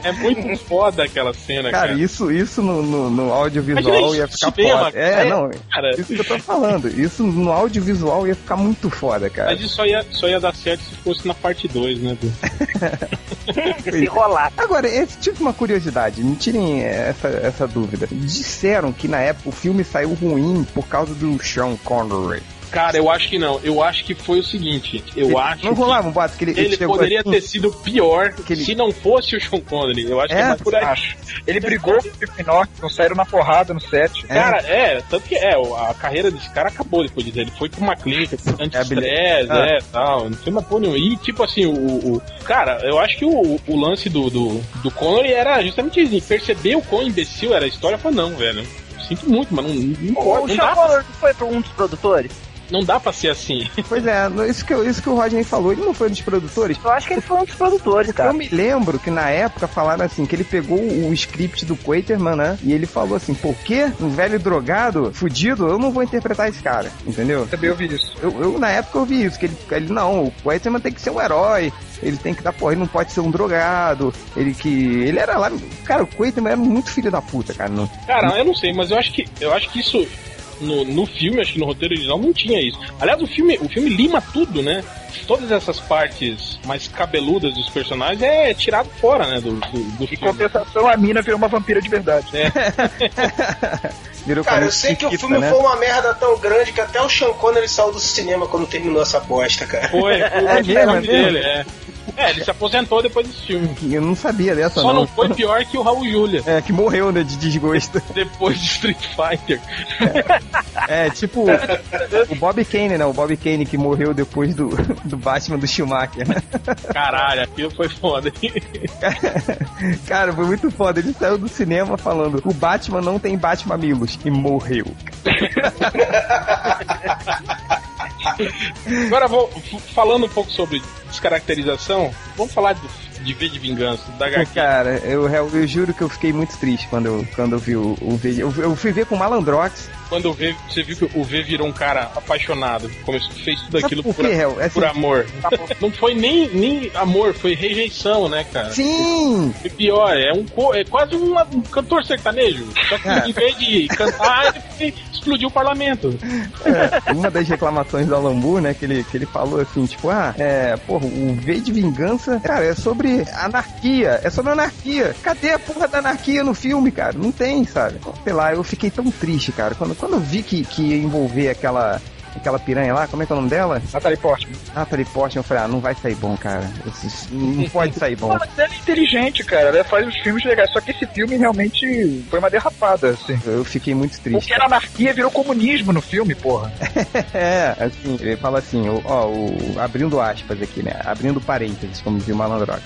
é muito foda aquela cena, cara. Cara, isso, isso no, no, no audiovisual ia ficar cinema, foda. É, é, não. cara. Isso que eu tô falando. Isso no audiovisual ia ficar muito foda, cara. Mas isso só ia, só ia dar certo se fosse na parte 2, né? Du? Se rolar. Agora, esse tipo uma curiosidade, me tirem essa, essa dúvida. Disseram que na época o filme saiu ruim por causa do Sean Connery. Cara, eu acho que não. Eu acho que foi o seguinte. Eu Ele- acho Não que rolava um boato que ele, ele chegou poderia assim, ter sido pior Que ele- se não fosse o Sean Connery. Eu acho que É? é mais por aí. Acho. Ele brigou com o Steve Norton, saíram na porrada no set. É. Cara, é, tanto que é, a carreira desse cara acabou depois disso. Ele foi pra uma clínica anti-estresse, Ah. é, tal. Não foi uma porra nenhuma. E, tipo assim, o, o- Cara, eu acho que o, o lance do, do, do Connery era justamente isso. Perceber o quão imbecil era a história. Eu falei, não, velho. Sinto muito, mas não, não pode. O Não Sean Connery não foi pra um dos produtores? não dá pra ser assim. Pois é, isso que, isso que o Rodney falou, ele não foi um dos produtores. Eu acho que ele foi um dos produtores, Eu cara. me lembro que na época falaram assim, que ele pegou o script do Quaterman, né? E ele falou assim, por quê? Um velho drogado, fudido, eu não vou interpretar esse cara, entendeu? Também ouvi isso. Eu, eu, na época eu vi isso, que ele, ele não, o Quaterman tem que ser um herói, ele tem que dar porra, ele não pode ser um drogado, ele que. Ele era lá. Cara, o Quaterman era muito filho da puta, cara. Não, Cara, eu não sei, mas eu acho que eu acho que isso no, no filme, acho que no roteiro original não tinha isso. Aliás, o filme, o filme lima tudo, né? Todas essas partes mais cabeludas dos personagens é tirado fora, né? Do, do, do Em filme. compensação, a mina virou uma vampira de verdade. virou Cara, eu sei que o filme né? foi uma merda tão grande que até o Sean Connery saiu do cinema quando terminou essa bosta, cara. Foi, foi É o mesmo, nome é mesmo? dele, é. É, ele se aposentou depois desse filme. Eu não sabia dessa, Só não. não foi pior que o Raul Julia, É, que morreu, né, de desgosto. depois de Street Fighter. É, tipo o Bob Kane, né? O Bob Kane que morreu depois do, do Batman do Schumacher, né? Caralho, aquilo foi foda. Cara, foi muito foda. Ele saiu do cinema falando: o Batman não tem Batmamilos e morreu. Agora, vou, falando um pouco sobre descaracterização, vamos falar de, de V de Vingança, da HQ. cara, eu, eu, juro que eu fiquei muito triste quando eu, quando eu vi o, o vídeo. Eu, eu fui ver com o Malandrox. Quando o v, você viu que o V virou um cara apaixonado, começou, fez tudo aquilo por por, Hel? É assim- por amor. Não foi nem, nem amor, foi rejeição, né, cara? Sim! E pior, é, um, é quase um, um cantor sertanejo. Só que É. em vez de cantar, ele explodiu o parlamento. É, uma das reclamações do Alambu, né, que ele, que ele falou assim, tipo, ah, é, porra, o V de Vingança, cara, é sobre anarquia, é sobre anarquia. Cadê a porra da anarquia no filme, cara? Não tem, sabe? Sei lá, eu fiquei tão triste, cara, quando, quando eu vi que, que ia envolver aquela... Aquela piranha lá, como é que é o nome dela? Natalie Portman. Natalie Portman, eu falei, ah, não vai sair bom, cara. Esse- Não pode sair bom. Mas ela é inteligente, cara. Ela faz os filmes legais. Só que esse filme realmente foi uma derrapada, assim. Eu fiquei muito triste. Porque era anarquia virou comunismo no filme, porra. É, assim, ele fala assim, ó, o, abrindo aspas aqui, né? Abrindo parênteses, como dizia o Malandrox.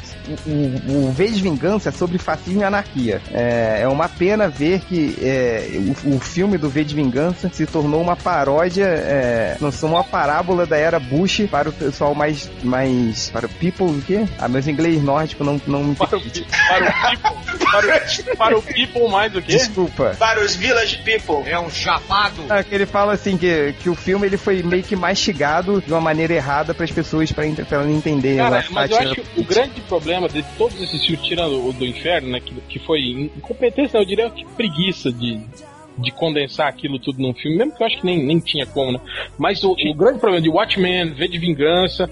O, o, o V de Vingança é sobre fascismo e anarquia. É, é uma pena ver que é, o, o filme do V de Vingança se tornou uma paródia, é, não sou uma parábola da era Bush para o pessoal mais. mais para o people, o quê? Ah, meus inglês nórdico não, não me Para o, para o people, para o, para o people mais do que? Desculpa. Para os Village People. É um chapado. Ah, que ele fala assim que, que o filme ele foi meio que mastigado de uma maneira errada para as pessoas para elas entenderem Cara, mas eu acho que o grande problema de todos esses filmes, tirando o do inferno, né, que, que foi incompetência, não, eu diria que preguiça de, de condensar aquilo tudo num filme, mesmo que eu acho que nem, nem tinha como, né? Mas o, o grande problema de Watchmen, V de Vingança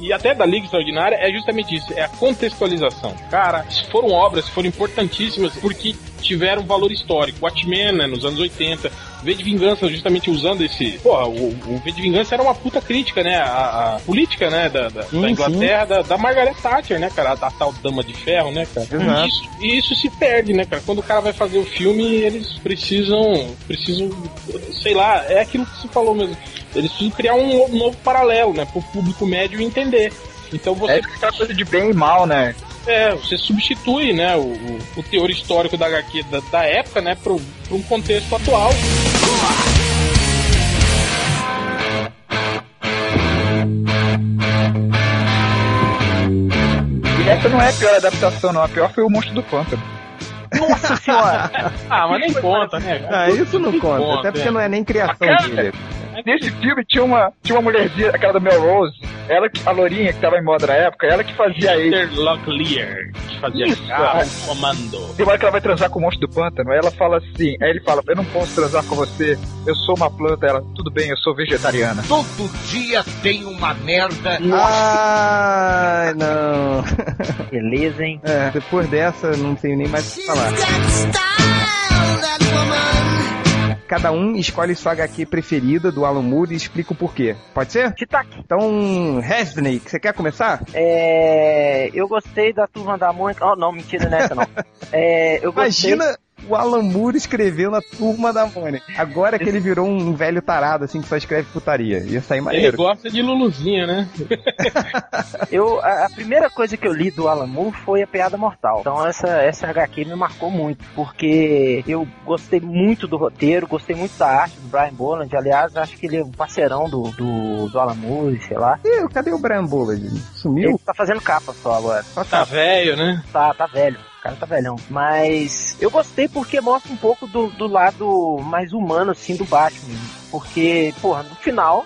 e até da Liga Extraordinária é justamente isso, é a contextualização. Cara, foram obras, foram importantíssimas porque tiveram valor histórico. Watchmen, né, nos anos 80, V de Vingança, justamente usando esse. Porra, o, o V de Vingança era uma puta crítica, né? A, a política, né? Da, da, Sim, da Inglaterra, da, da Margaret Thatcher, né, cara? A, a tal Dama de Ferro, né, cara? Exato. E isso, e isso se perde, né, cara? Quando o cara vai fazer o filme, eles precisam. Precisam. Sei lá, é aquilo que você falou mesmo. Eles precisam criar um novo, paralelo, né? Pro público médio entender. Então você É aquela coisa de bem e mal, né? É, você substitui, né, o, o, teor histórico da HQ da, da época, né, para um contexto atual. E essa não é a pior adaptação, não. A pior foi o Monstro do Pântano. Nossa senhora! ah, mas nem conta, né? Ah, isso não conta, conta até porque é. não é nem criação dele. É Nesse filme tinha uma, tinha uma mulherzinha, aquela da Melrose, ela que, a lourinha que tava em moda na época, ela que fazia ele. Locklear, que fazia Isso, carro, comando. Tem uma hora que ela vai transar com o monstro do pântano, aí ela fala assim, aí ele fala, eu não posso transar com você, eu sou uma planta, ela, tudo bem, eu sou vegetariana. Todo dia tem uma merda. Ai, não. Beleza, hein? É, depois dessa, não tenho nem mais o que falar cada um escolhe sua HQ preferida do Alan Moore e explica o porquê. Pode ser? Titac. Então, Resney, você quer começar? É. Eu gostei da turma da Mônica. Oh, não, mentira nessa não. É, eu gostei... Imagina o Alan Moore escreveu na turma da Mônica. Agora que ele virou um velho tarado, assim, que só escreve putaria. Ia sair maneiro. Ele gosta de Luluzinha, né? eu, a, a, primeira coisa que eu li do Alan Moore foi a Piada Mortal. Então essa, essa HQ me marcou muito, porque eu gostei muito do roteiro, gostei muito da arte do Brian Boland. Aliás, acho que ele é um parceirão do, do, do Alan Moore, sei lá. E, cadê o Brian Boland? Sumiu? Ele tá fazendo capa só agora. Só tá velho, né? Tá, tá velho cara tá velhão. Mas eu gostei porque mostra um pouco do, do lado mais humano, assim, do Batman. Porque, porra, no final,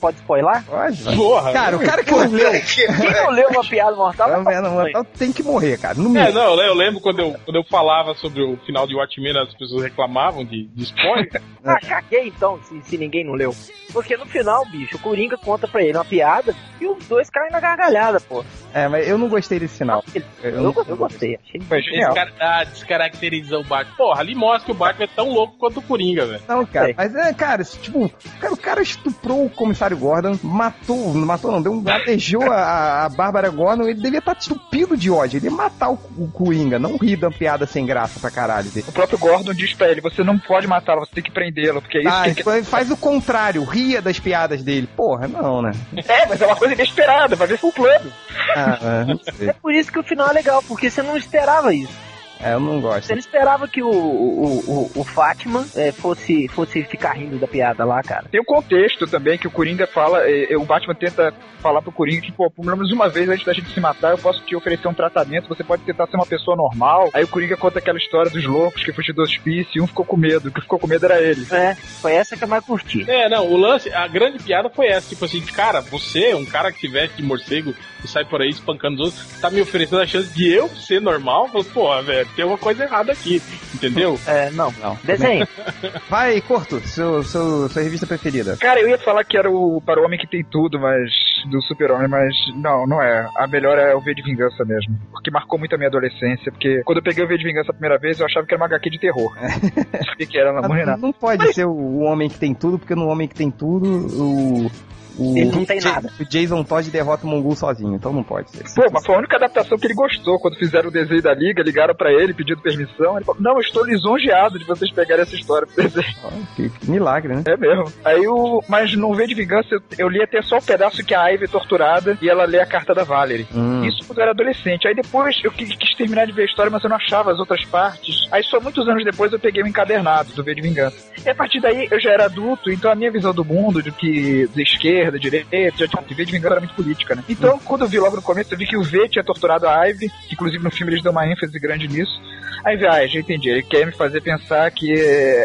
pode spoiler? Pode, Porra. Cara, o cara que não leu. Quem não leu uma piada mortal? Não, não, mortal tem que morrer, cara. No é, não, eu lembro quando eu, quando eu falava sobre o final de Watchmen, as pessoas reclamavam de, de spoiler. ah, caguei então, se, se ninguém não leu. Porque no final, bicho, o Coringa conta pra ele uma piada e os dois caem na gargalhada, pô. É, mas eu não gostei desse final. Eu, eu, eu, eu gostei, achei Foi genial. Descar ah, descaracteriza o Batman. Porra, ali mostra que o Batman é tão louco quanto o Coringa, velho. Não, cara, mas é, cara, tipo, cara, o cara estuprou o comissário Gordon, matou, não matou não, deu um, latejou a, a Bárbara Gordon, ele devia estar tá estupido de ódio, ele ia matar o, o Coringa, não rir da piada sem graça pra caralho dele. O próprio Gordon diz pra ele, você não pode matá-lo, você tem que prendê-lo, porque é isso ah, que ele faz o contrário, ria das piadas dele. Porra, não, né? É, mas é uma coisa inesperada, vai ver se o plano. Ah, sei. É por isso que o final é legal, porque você não esperava isso. É, eu não gosto. Você não esperava que o, o, o, o Fátima é, fosse, fosse ficar rindo da piada lá, cara. Tem o um contexto também que o Coringa fala, é, é, o Batman tenta falar pro Coringa que, pô, pelo menos uma vez antes da gente se matar, eu posso te oferecer um tratamento, você pode tentar ser uma pessoa normal. Aí o Coringa conta aquela história dos loucos que fugiu do hospício e um ficou com medo, o que ficou com medo era ele. É, foi essa que eu mais curti. É, não, o lance, a grande piada foi essa, tipo assim, cara, você, um cara que se veste de morcego e sai por aí espancando os outros, tá me oferecendo a chance de eu ser normal? Pô, velho, tem uma coisa errada aqui, entendeu? É, não, não. Desenho. Vai, Corto, seu, seu, sua revista preferida. Cara, eu ia falar que era o Para o Homem que Tem Tudo, mas. do Super-Homem, mas não, não é. A melhor é o V de Vingança mesmo. Porque marcou muito a minha adolescência. Porque quando eu peguei o V de Vingança a primeira vez, eu achava que era uma HQ de terror. É. Sabia que era, não, não, não pode mas... ser o Homem que Tem Tudo, porque no Homem que Tem Tudo, o o, ele não tem nada. O Jason Todd derrota o Mongul sozinho, então não pode ser. Pô, mas foi a única adaptação que ele gostou. Quando fizeram o desenho da Liga, ligaram para ele pedindo permissão. Ele falou: Não, eu estou lisonjeado de vocês pegarem essa história pro desenho. Oh, que, que, milagre, né? É mesmo. Aí o. Mas no V de Vingança eu, eu li até só o pedaço que a Ivy é torturada e ela lê a carta da Valerie. Hum. Isso quando eu era adolescente. Aí depois eu quis, quis, terminar de ver a história, mas eu não achava as outras partes. Aí só muitos anos depois eu peguei o encadernado do V de Vingança. E a partir daí eu já era adulto, então a minha visão do mundo, de que de esquerda, direita, de V de Vingança era muito política, né? Então, quando eu vi logo no começo, eu vi que o V tinha torturado a Ivy, que inclusive no filme eles dão uma ênfase grande nisso. Aí, ah, já entendi. Ele quer me fazer pensar que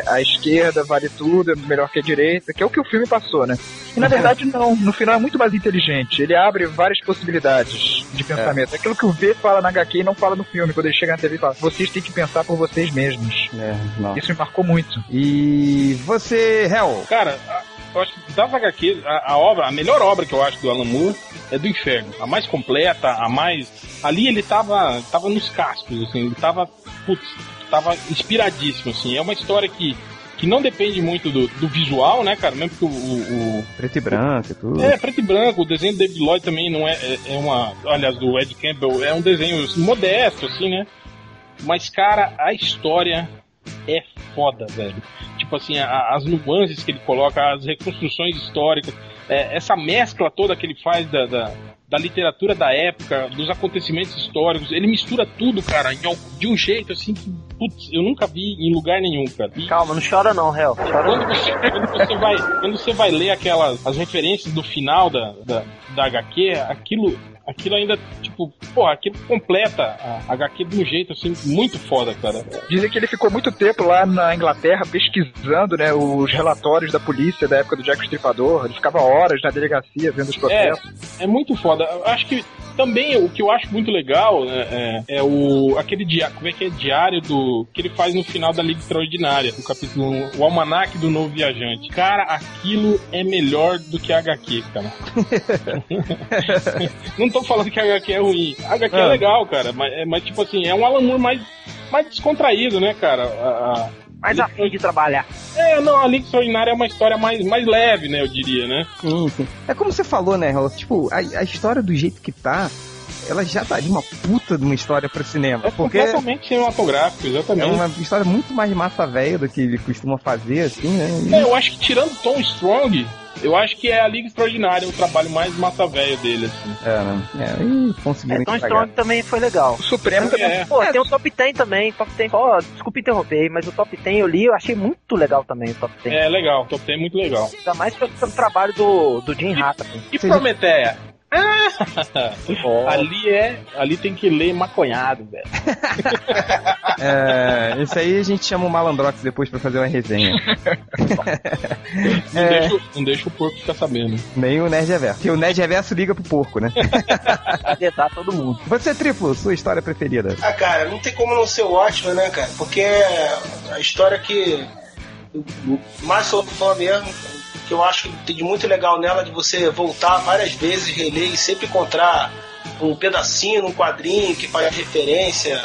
a esquerda vale tudo, é melhor que a direita, que é o que o filme passou, né? E na verdade, não. No final é muito mais inteligente. Ele abre várias possibilidades de pensamento. É. Aquilo que o V fala na HQ e não fala no filme. Quando ele chega na TV e fala, vocês têm que pensar por vocês mesmos. É, Isso me marcou muito. E você, Hell? Cara, eu acho que das HQs, a, a, obra, a melhor obra que eu acho do Alan Moore é do Inferno. A mais completa, a mais. Ali ele tava, tava nos cascos, assim, ele tava. Putz, tava inspiradíssimo, assim. É uma história que que não depende muito do, do, visual, né, cara? Mesmo que o, o, o, Preto e branco e tudo. É, preto e branco. O desenho do David Lloyd também não é, é, é uma. Aliás, do Ed Campbell é um desenho modesto, assim, né? Mas, cara, a história é foda, velho. Tipo assim, a, as nuances que ele coloca, as reconstruções históricas, é, essa mescla toda que ele faz da, da da literatura da época, dos acontecimentos históricos. Ele mistura tudo, cara, de um jeito assim que, putz, eu nunca vi em lugar nenhum, cara. E Calma, não chora não, réu. Quando você, quando você, vai, quando você vai ler aquelas as referências do final da, da, da HQ, aquilo aquilo ainda, tipo, pô, aquilo completa a HQ de um jeito, assim, muito foda, cara. Dizem que ele ficou muito tempo lá na Inglaterra pesquisando, né, os relatórios da polícia da época do Jack Stripador. Ele ficava horas na delegacia vendo os processos. É, é muito foda. Eu acho que também o que eu acho muito legal né, é, é, o aquele diário, como é que é diário do que ele faz no final da Liga Extraordinária, no capítulo 1, o almanaque do novo viajante. Cara, aquilo é melhor do que a HQ, cara. Não tô falando que a HQ é ruim. A HQ é é legal, cara, mas, é, mas tipo assim, é um Alan Moore mais mais descontraído, né, cara? A, a, mais afim de trabalhar. É, não, a Liga Extraordinária é uma história mais, mais leve, né, eu diria, né? Sim, sim. É como você falou, né, Raul? Tipo, a, a história do jeito que tá, ela já daria uma puta de uma história para cinema. É porque completamente cinematográfico, exatamente. É uma história muito mais massa velha do que ele costuma fazer, assim, né? E... É, eu acho que tirando Tom Strong, eu acho que é a Liga Extraordinária o trabalho mais massa velho dele, assim. É, né? É, e conseguiu. É, Tom Strong também foi legal. O Supremo também. É. Pô, tem o Top 10 também. Top 10. Ó, oh, desculpa interromper, mas o Top 10 eu li, eu achei muito legal também o Top 10. É, legal. O Top 10 é muito legal. Ainda mais pelo, pelo trabalho do, do Jim Rata. E, e Prometeia? Oh. ali é. Ali tem que ler maconhado, velho. é, isso aí a gente chama o Malandrox depois pra fazer uma resenha. não, é... deixa, não deixa o porco ficar sabendo. Nem o Nerd Reverso. Porque o Nerd Reverso liga pro porco, né? Adetar todo mundo. Você, Triplo, sua história preferida? Ah, cara, não tem como não ser o ótimo, né, cara? Porque é a história que mais fã mesmo que eu acho que tem de muito legal nela de você voltar várias vezes, reler e sempre encontrar um pedacinho num quadrinho que faz referência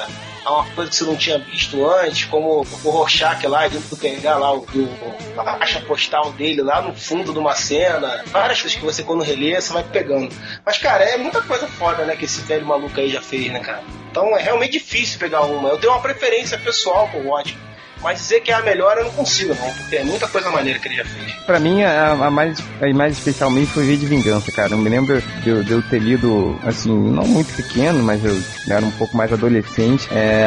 a uma coisa que você não tinha visto antes, como o Rorschach lá, indo pegar lá o, o, a caixa postal dele lá no fundo de uma cena. Várias coisas que você, quando relê, você vai pegando. Mas, cara, é muita coisa foda, né, que esse velho maluco aí já fez, né, cara? Então é realmente difícil pegar uma. Eu tenho uma preferência pessoal com o Watchmen. Mas dizer que é a melhor eu não consigo, não, porque é muita coisa maneira que ele já fez. Pra mim, a, a mais, a mais especialmente foi V de Vingança, cara. Eu me lembro de, eu, de eu ter lido, assim, não muito pequeno, mas eu era um pouco mais adolescente, é,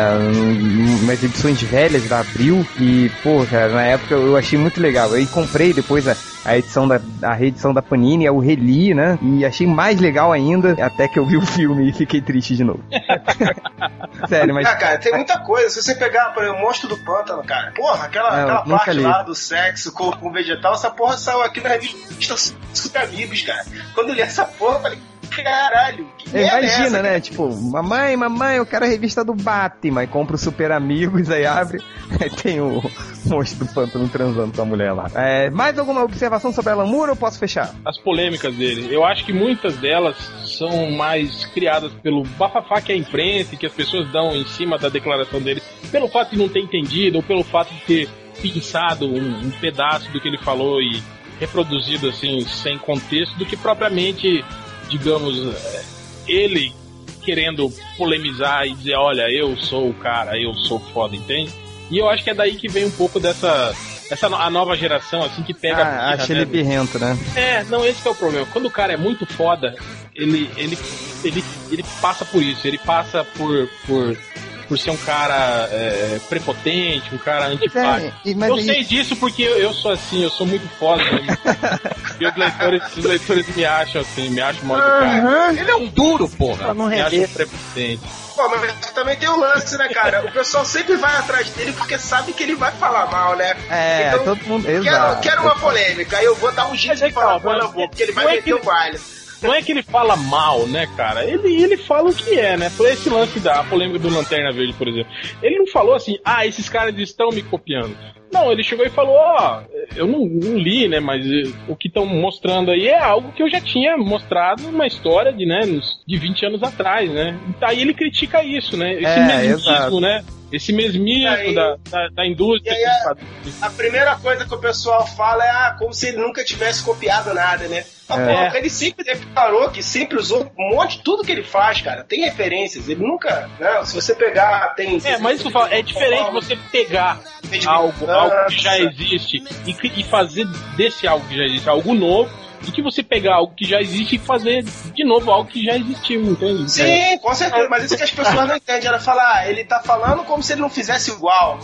umas edições velhas da Abril, e, pô, cara, na época eu achei muito legal. Eu comprei depois a, a edição da a reedição da Panini, eu reli, né? E achei mais legal ainda, até que eu vi o filme e fiquei triste de novo. Sério, mas. Ah, cara, tem muita coisa. Se você pegar, por exemplo, o Monstro do Pântano, cara, porra, aquela, é, aquela parte li. lá do sexo com, com vegetal, essa porra saiu aqui na revista Super Amigos, cara. Quando eu li essa porra, eu falei, caralho. Que é, Imagina, essa, né? Tipo, mamãe, mamãe, eu quero a revista do Batman. E compra o Super Amigos, aí abre, aí tem o monstro do pântano transando com a mulher lá. É, mais alguma observação sobre Alan Moore ou posso fechar? As polêmicas dele. Eu acho que muitas delas são mais criadas pelo bafafá que a imprensa e que as pessoas dão em cima da declaração dele, pelo fato de não ter entendido ou pelo fato de ter pensado um, um pedaço do que ele falou e reproduzido assim sem contexto do que propriamente digamos, ele querendo polemizar e dizer, olha, eu sou o cara, eu sou foda, entende? E eu acho que é daí que vem um pouco dessa essa a nova geração assim que pega ah, acha ele birrento, né? É, não esse é o problema. Quando o cara é muito foda, ele ele ele ele passa por isso, ele passa por por por ser um cara é, prepotente, um cara antipático. É, eu aí... sei disso porque eu, eu, sou assim, eu sou muito foda. Né? e os leitores, os leitores me acham assim, me acham mal uhum. Ele é um duro, porra. Não me acham prepotente. Pô, mas também tem o um lance, né, cara? O pessoal sempre vai atrás dele porque sabe que ele vai falar mal, né? É, então, todo mundo. Quero, quero uma polêmica, aí eu vou dar um jeito de falar na boca, porque ele vai é meter o baile não é que ele fala mal, né, cara? Ele, ele fala o que é, né? Por esse lance da polêmica do Lanterna Verde, por exemplo. Ele não falou assim, ah, esses caras estão me copiando. Não, ele chegou e falou, ó, oh, eu não, não, li, né, mas eh, o que estão mostrando aí é algo que eu já tinha mostrado numa história de, né, de 20 anos atrás, né? E aí ele critica isso, né? Esse é, mesmismo, exato. né? Esse mesmismo aí, da, da, da, indústria. A, a, primeira coisa que o pessoal fala é ah, como se ele nunca tivesse copiado nada, né? É. ele sempre declarou que sempre usou um monte de tudo que ele faz, cara. Tem referências. Ele nunca. Né? Se você pegar, tem. É, mas isso fala, é diferente você pegar algo, algo que já existe e, e fazer desse algo que já existe algo novo do que você pegar algo que já existe e fazer de novo algo que já existiu, entende? Sim, é. com certeza, mas isso que as pessoas não entendem. Ela fala, ah, ele tá falando como se ele não fizesse igual.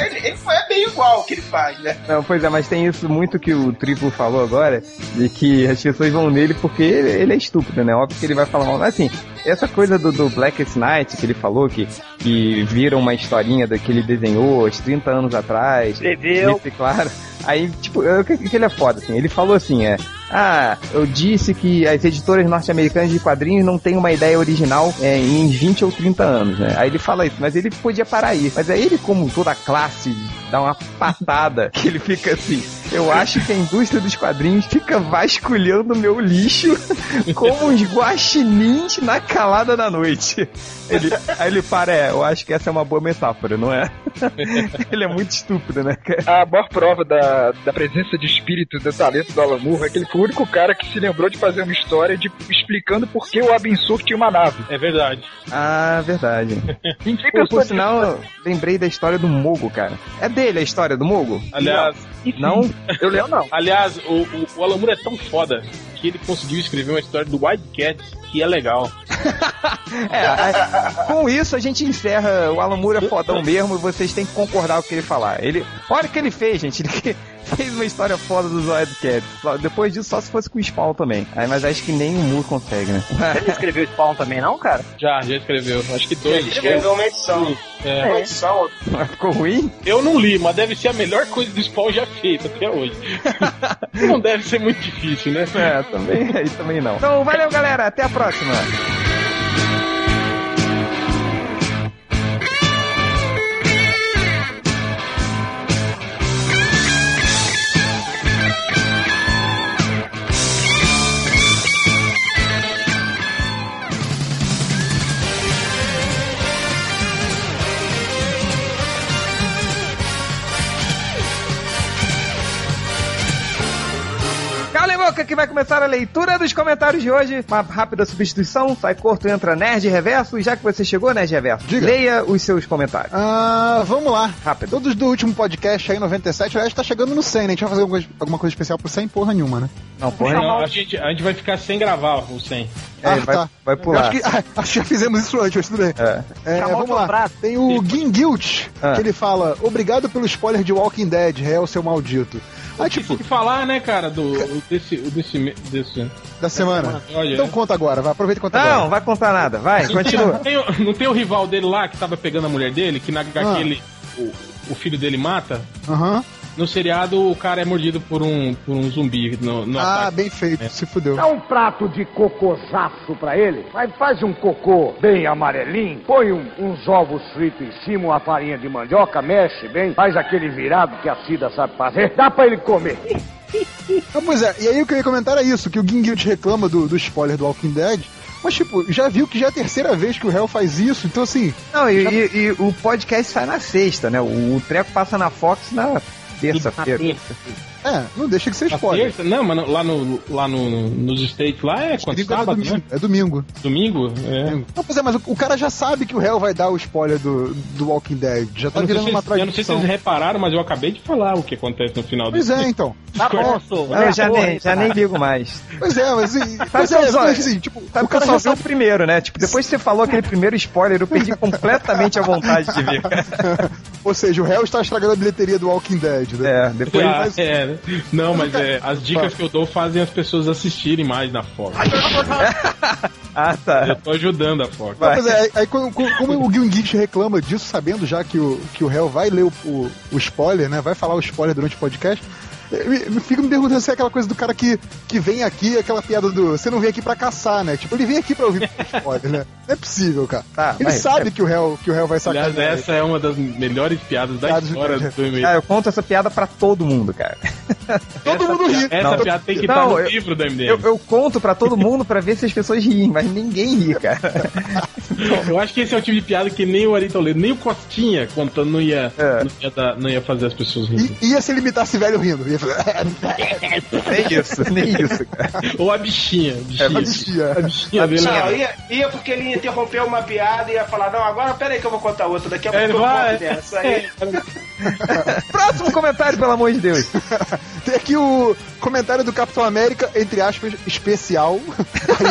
Ele, ele é bem igual o que ele faz, né? Não, pois é, mas tem isso muito que o Triplo falou agora, de que as pessoas vão nele porque ele, ele é estúpido, né? Óbvio que ele vai falar mal. Mas assim, essa coisa do, do Blackest Night que ele falou, que, que vira uma historinha da, que ele desenhou há 30 anos atrás. Escreveu. Claro. Aí, tipo, o que, que ele é foda, assim? Ele falou assim, é. Ah, eu disse que as editoras norte-americanas de quadrinhos não têm uma ideia original é, em 20 ou 30 anos, né? Aí ele fala isso, mas ele podia parar aí. Mas aí ele, como toda classe, dá uma patada que ele fica assim. Eu acho que a indústria dos quadrinhos fica vasculhando meu lixo como uns guaxinins na calada da noite. Ele, aí ele para, é, eu acho que essa é uma boa metáfora, não é? ele é muito estúpido, né? A maior prova da, da presença de espírito, do talento do Alan Moore é que ele foi o único cara que se lembrou de fazer uma história de, explicando por que o Abensur tinha uma nave. É verdade. Ah, verdade. Pô, por sinal, lembrei da história do Mogo, cara. É dele a história do Mogo? Aliás, não? Eu lembro não. Aliás, o, o, o Alan Moore é tão foda que ele conseguiu escrever uma história do Wildcat que é legal. é, a, com isso a gente encerra o Alan Moore é fodão mesmo e vocês têm que concordar com o que ele falar. Ele, olha o que ele fez, gente. Ele fez uma história foda dos Wildcats. Depois disso, só se fosse com o Spawn também. Aí, mas acho que nem o Moore consegue, né? Ele escreveu Spawn também, não, cara? Já, já escreveu. Acho que dois. Ele escreveu uma edição. É. Uma edição. Ficou ruim? Eu não li, mas deve ser a melhor coisa do Spawn já feita até hoje. não deve ser muito difícil, né? É, também, aí também não. Então, valeu, galera. Até a próxima. Que vai começar a leitura dos comentários de hoje. Uma rápida substituição, sai corto, entra Nerd Reverso. E já que você chegou, Nerd Reverso, Diga. leia os seus comentários. Ah, vamos lá. Rápido. Todos do último podcast aí, 97, aliás, tá chegando no 100, né? A gente vai fazer alguma coisa, alguma coisa especial pro 100, porra nenhuma, né? Não, porra, Não, a, gente, a gente vai ficar sem gravar o 100. É, ah, vai, tá. vai pular. Acho que, ah, acho que já fizemos isso antes, mas tudo bem. É. É, vamos lá. Tem o Gingilt, Ah. que ele fala: Obrigado pelo spoiler de Walking Dead, réu, seu maldito. Aí, Tipo, tipo, que falar, né, cara, do desse, desse, desse. da semana. Olha, Então conta agora, vai, aproveita e conta Não, agora. vai contar nada. Vai, continua. Tem o- não tem o rival dele lá que tava pegando a mulher dele, que na HQ Ah. ele, o, o filho dele mata? Aham. No seriado, o cara é mordido por um, por um zumbi no, no Ah, ataque. bem feito, se fudeu. Dá um prato de cocôzaço pra ele. Mas faz um cocô bem amarelinho. Põe um- uns ovos fritos em cima, uma farinha de mandioca, mexe bem. Faz aquele virado que a Cida sabe fazer. Dá pra ele comer. Ah, pois é, e aí o que eu ia comentar era isso, que o Gingilt reclama do, do spoiler do Walking Dead, mas tipo, já viu que já é a terceira vez que o réu faz isso, então assim, Não, e, e- e o podcast sai na sexta, né? O, o treco passa na Fox na Na terça-feira. É, não deixa que ser spoiler. terça? Não, mas no- lá, no, lá no, nos States lá é quando Domingo é sábado, domingo, né? é domingo. Domingo? É. Não, pois é, mas o, o cara já sabe que o réu vai dar o spoiler do, do Walking Dead, já tá virando se, uma vocês- eu não sei se tradição. vocês repararam, mas eu acabei de falar o que acontece no final Pois do é, então. Tá bom, sou. Não, eu já, nem, já nem ligo mais. Pois é, mas, e, pois é, só- assim, tipo, Sabe o cara só já vi o primeiro, né? Tipo, depois que você falou aquele primeiro spoiler, eu perdi completamente a vontade de ver. Ou seja, o réu está estragando a bilheteria do Walking Dead, né? É, depois. Ah, faz- é. Não, mas é, as dicas que eu dou fazem as pessoas assistirem mais na Fox. Ah, tá. Eu tô ajudando a Fox. Não, pois é, aí, como, como- o Gil reclama disso, sabendo já que o, que o réu vai ler o, o, o spoiler, né? Vai falar o spoiler durante o podcast. Eu, fico me perguntando se é aquela coisa do cara que, que vem aqui, aquela piada do. Você não vem aqui pra caçar, né? Tipo, ele vem aqui pra ouvir spoiler, né? Não é possível, cara. Tá, ele mas- sabe que, o réu, que o réu vai sacar. Aliás, essa é uma das melhores piadas da Piadas história de- do e-mail. Ah, eu conto essa piada pra todo mundo, cara. Todo essa mundo ri. Essa Não. piada tem que Não, estar no eu- livro do MDM. Eu, eu conto pra todo mundo pra ver se as pessoas riem, mas ninguém ri, cara. Eu acho que esse é o tipo de piada que nem o Ari Toledo, nem o Costinha contando não ia, É. não ia, dar- não ia fazer as pessoas rirem. Ia se ele imitasse velho rindo. Ia. Nem isso, nem isso, cara. Ou a bichinha. É, bichinha. a bichinha. A bichinha. Não, ia, ia porque ele ia interromper uma piada e ia falar, não, agora pera aí que eu vou contar outra, daqui a pouco Ele eu vai. conto dessa aí. Próximo comentário, pelo amor de Deus. Tem aqui o comentário do Capitão América, entre aspas, especial.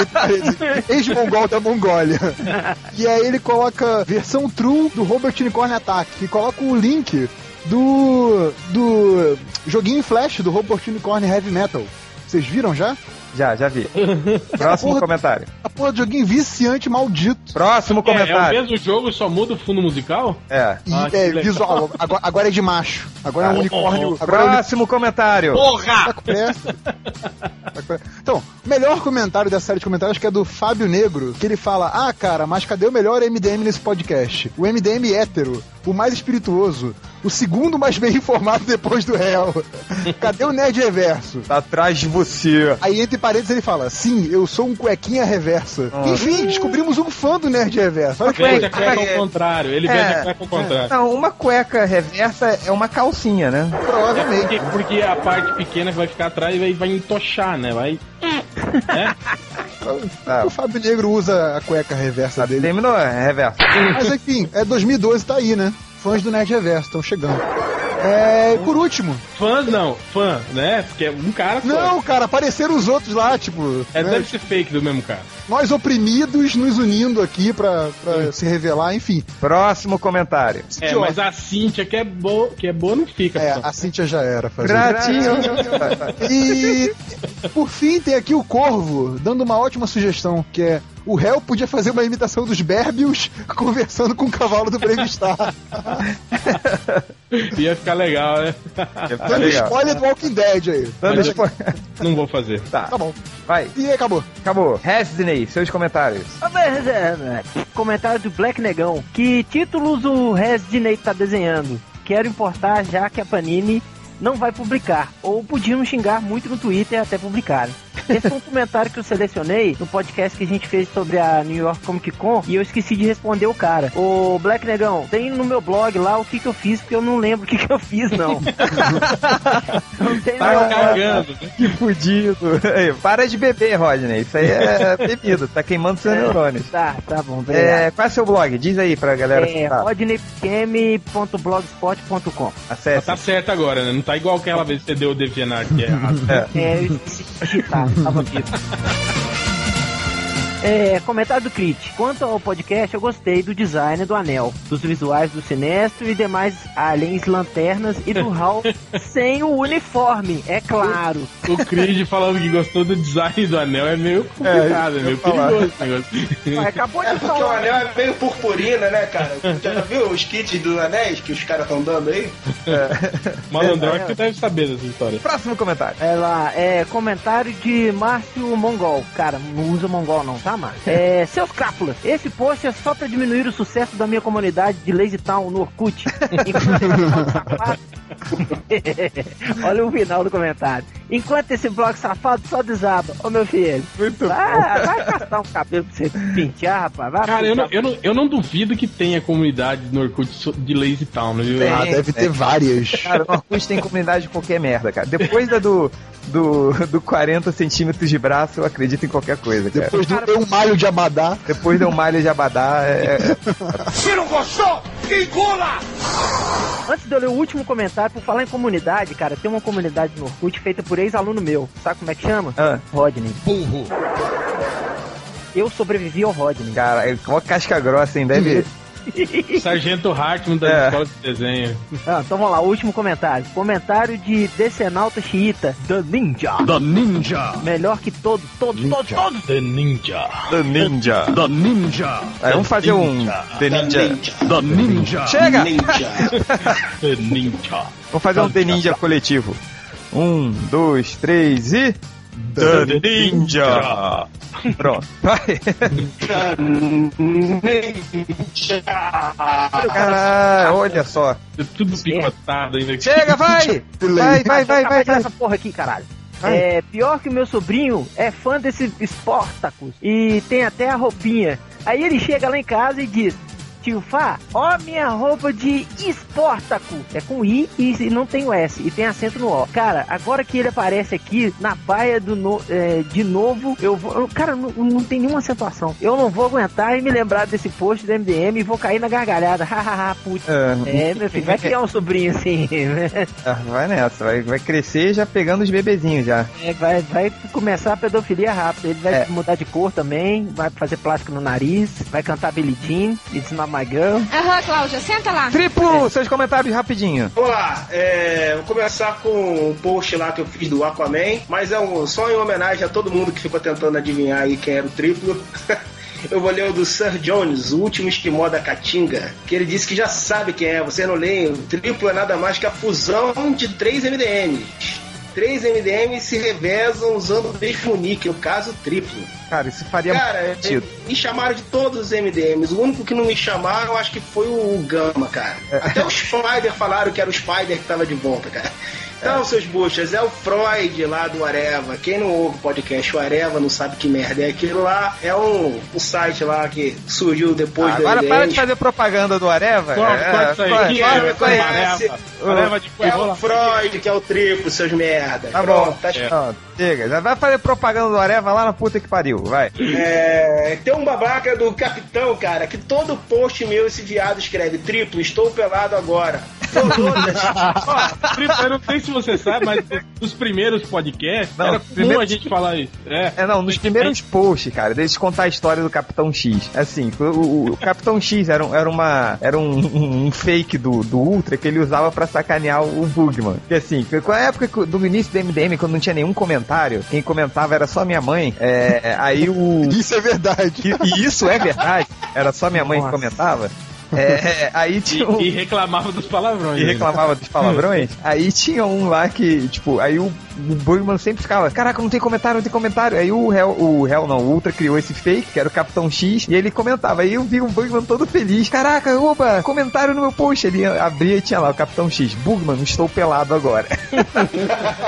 Ex-mongol da Mongólia. E aí ele coloca versão true do Robert Unicorn Attack. E coloca o link do. do joguinho Flash do Robert Unicorn Heavy Metal. Vocês viram já? Já, já vi. Próximo porra, comentário. A porra do joguinho viciante maldito. Próximo É, é o comentário. mesmo jogo, só muda o fundo musical? É. E, Ah, é, visual. Agora, agora é de macho. Agora é um Ah, unicórnio. Agora é um Próximo comentário. Tá. Tá pressa. Então, o melhor comentário dessa série de comentários que é do Fábio Negro, que ele fala: Ah, cara, mas cadê o melhor MDM nesse podcast? O MDM hétero, o mais espirituoso, o segundo mais bem informado depois do réu. Cadê o Nerd Reverso? Tá atrás de você. Aí, entre parênteses, ele fala: Sim, eu sou um cuequinha reversa. Ah. Enfim, descobrimos um fã do Nerd Reverso. Olha coisa. a cueca É. ao contrário. Ele É. veste a cueca ao contrário. Não, uma cueca reversa é uma calcinha, né? Provavelmente. Porque, porque a parte pequena que vai ficar atrás vai, vai entochar, né? Vai. Né? Tá. O Fábio Negro usa a cueca reversa dele. Terminou, é reverso. Mas enfim, é 2012, tá aí, né? Fãs do Nerd Reverso estão chegando. É, por último. Fãs não, fã, né? Porque é um cara. Não, cara, apareceram os outros lá, tipo. É, né, deve ser fake do mesmo cara. Nós oprimidos nos unindo aqui pra, pra se revelar, enfim. Próximo comentário. É, mas a Cíntia, que é boa, que é boa não fica. É, a Cintia já era. Fazendo. Gratinho. E por fim tem aqui o Corvo dando uma ótima sugestão, que é o réu podia fazer uma imitação dos Berbios conversando com o cavalo do Brave Star. Ia ficar legal, né? Tá Dando legal. spoiler do Walking Dead aí. Dando spoiler. Não vou fazer. Tá, Tá bom. vai. E aí, acabou. Acabou. Resney, seus comentários. Comentário do Black Negão. Que títulos o Resdinei tá desenhando? Quero importar já que a Panini não vai publicar. Ou podiam xingar muito no Twitter até publicarem. Esse foi um comentário que eu selecionei no podcast que a gente fez sobre a New York Comic Con e eu esqueci de responder o cara. Ô Black Negão, tem no meu blog lá o que, que eu fiz, porque eu não lembro o que, que eu fiz, não. não tem Tá cagando. né? Que fudido. Ei, Para de beber, Rodney. Isso aí é bebida. Tá queimando seus neurônios. Tá, tá bom, obrigado. É, qual é seu blog? Diz aí pra galera É, rodneypm.blogspot.com Acesse. Tá certo agora, né? Não tá igual aquela vez que você deu o DeviantArt que é errado. É, eu esqueci de digitar, tava vivo. É, comentário do Crit. Quanto ao podcast, eu gostei do design do anel, dos visuais do Sinestro e demais aliens, lanternas e do Hal sem o uniforme, é claro. O Creed falando que gostou do design do anel é meio complicado, é, meio perigoso esse negócio. Mas acabou É de porque o falar. anel é meio purpurina, né, cara? Já viu os kits dos anéis que os caras estão dando aí? Malandrox que deve saber dessa história. Próximo comentário. É lá, é comentário de Márcio Mongol. Cara, não usa Mongol não, tá, Márcio? É, seus cápulas, esse post é só pra diminuir o sucesso da minha comunidade de Lazy Town no Orkut. Enquanto esse blog safado- Olha o final do comentário. Enquanto esse blog safado só desaba. Ô meu filho, Muito vai, vai gastar um cabelo pra você pentear, rapaz. Vai Cara, eu não, eu, não, eu não duvido que tenha comunidade no Orkut de Lazy Town, viu? Tem. Ah, deve ter várias. Cara, no Orkut tem comunidade de qualquer merda, cara. Depois da do, do, do 40 centímetros de braço, eu acredito em qualquer coisa, cara. Depois do Eu Malho de Abadá. Depois deu um malha de abadá, é... Se não gostou, engula! Antes de eu ler o último comentário, por falar em comunidade, cara, tem uma comunidade no Orkut feita por ex-aluno meu. Sabe como é que chama? Ah, Rodney. Burro. Eu sobrevivi ao Rodney. cara, é uma casca grossa, hein? Deve... Sargento Hartman da É. escola de desenho. Ah, então vamos lá, último comentário. Comentário de Decenalta Xiita, The Ninja. The Ninja. Melhor que todos, todos, todos, todos. The Ninja. The Ninja. The Ninja. Aí, vamos fazer um The Ninja. The Ninja. Chega! Ninja. The Ninja. Vamos fazer um The Ninja coletivo. Um, dois, três e. The Ninja! Pronto, vai! Caralho, olha só. Tudo picotado ainda. Chega, vai! Vai, vai, vai, vai, vai. essa porra aqui, caralho. É pior que o meu sobrinho é fã desse Sportacus e tem até a roupinha. Aí ele chega lá em casa e diz: tio Fá, ó minha roupa de Espartaco. É com I e não tem o S, e tem acento no O. Cara, agora que ele aparece aqui na baia do no, é, de novo, eu vou. cara, não, não tem nenhuma acentuação. Eu não vou aguentar e me lembrar desse post do MDM e vou cair na gargalhada. Hahaha, putz. É. É, meu filho, vai criar um sobrinho assim, né? Ah, Vai nessa, vai, vai crescer já pegando os bebezinhos já. É, vai, vai começar a pedofilia rápido. Ele vai É. mudar de cor também, vai fazer plástico no nariz, vai cantar Billie Jean, It's Not My Girl. Aham, Cláudia, senta lá. Triplo, seus comentários rapidinho. Vamos lá, é, vou começar com um post lá que eu fiz do Aquaman, mas é um, só em homenagem a todo mundo que ficou tentando adivinhar aí quem era o triplo. Eu vou ler o do Sir Jones, o último esquimó da Caatinga, que ele disse que já sabe quem é. Você não lê, o triplo é nada mais que a fusão de três MDMs. Três MDMs se revezam usando o mesmo nick, no caso triplo. Cara, isso faria Cara, muito sentido. me chamaram de todos os MDMs. O único que não me chamaram, acho que foi o Gama, cara. Até o Spider falaram que era o Spider que tava de volta, cara. Então, seus buchas, é o Freud lá do Areva. Quem não ouve o podcast o Areva não sabe que merda é aquilo lá. É um, um site lá que surgiu depois do Agora para de fazer propaganda do Areva. É, é, É o Freud que é o triplo, seus merda. Tá Pronto, bom. tá Pronto, chega. Já vai fazer propaganda do Areva lá na puta que pariu, vai. É, tem um babaca do capitão, cara, que todo post meu esse viado escreve triplo, estou pelado agora. Ó, eu não sei se você sabe, mas nos primeiros podcasts Não, era comum primeiro- a gente falar isso. É, É, não, nos primeiros posts, cara, deixa eu contar a história do Capitão X. Assim, o, o- o Capitão X era, um- era uma. Era um, um- um fake do, do Ultra que ele usava pra sacanear o Bugman. Porque assim, com a época do início do MDM, quando não tinha nenhum comentário, quem comentava era só minha mãe. é, aí o. Isso é verdade. E, e isso é verdade. Era só minha mãe que comentava. É, aí tinha um- E, e reclamava dos palavrões. e né? reclamava dos palavrões. aí tinha um lá que, tipo, aí o, o Bugman sempre ficava, caraca, não tem comentário, não tem comentário. Aí o Hell, o Hell não, o Ultra criou esse fake, que era o Capitão X, e ele comentava. Aí eu vi o Bugman todo feliz, caraca, opa, comentário no meu post. Ele abria e tinha lá o Capitão X, Bugman, estou pelado agora.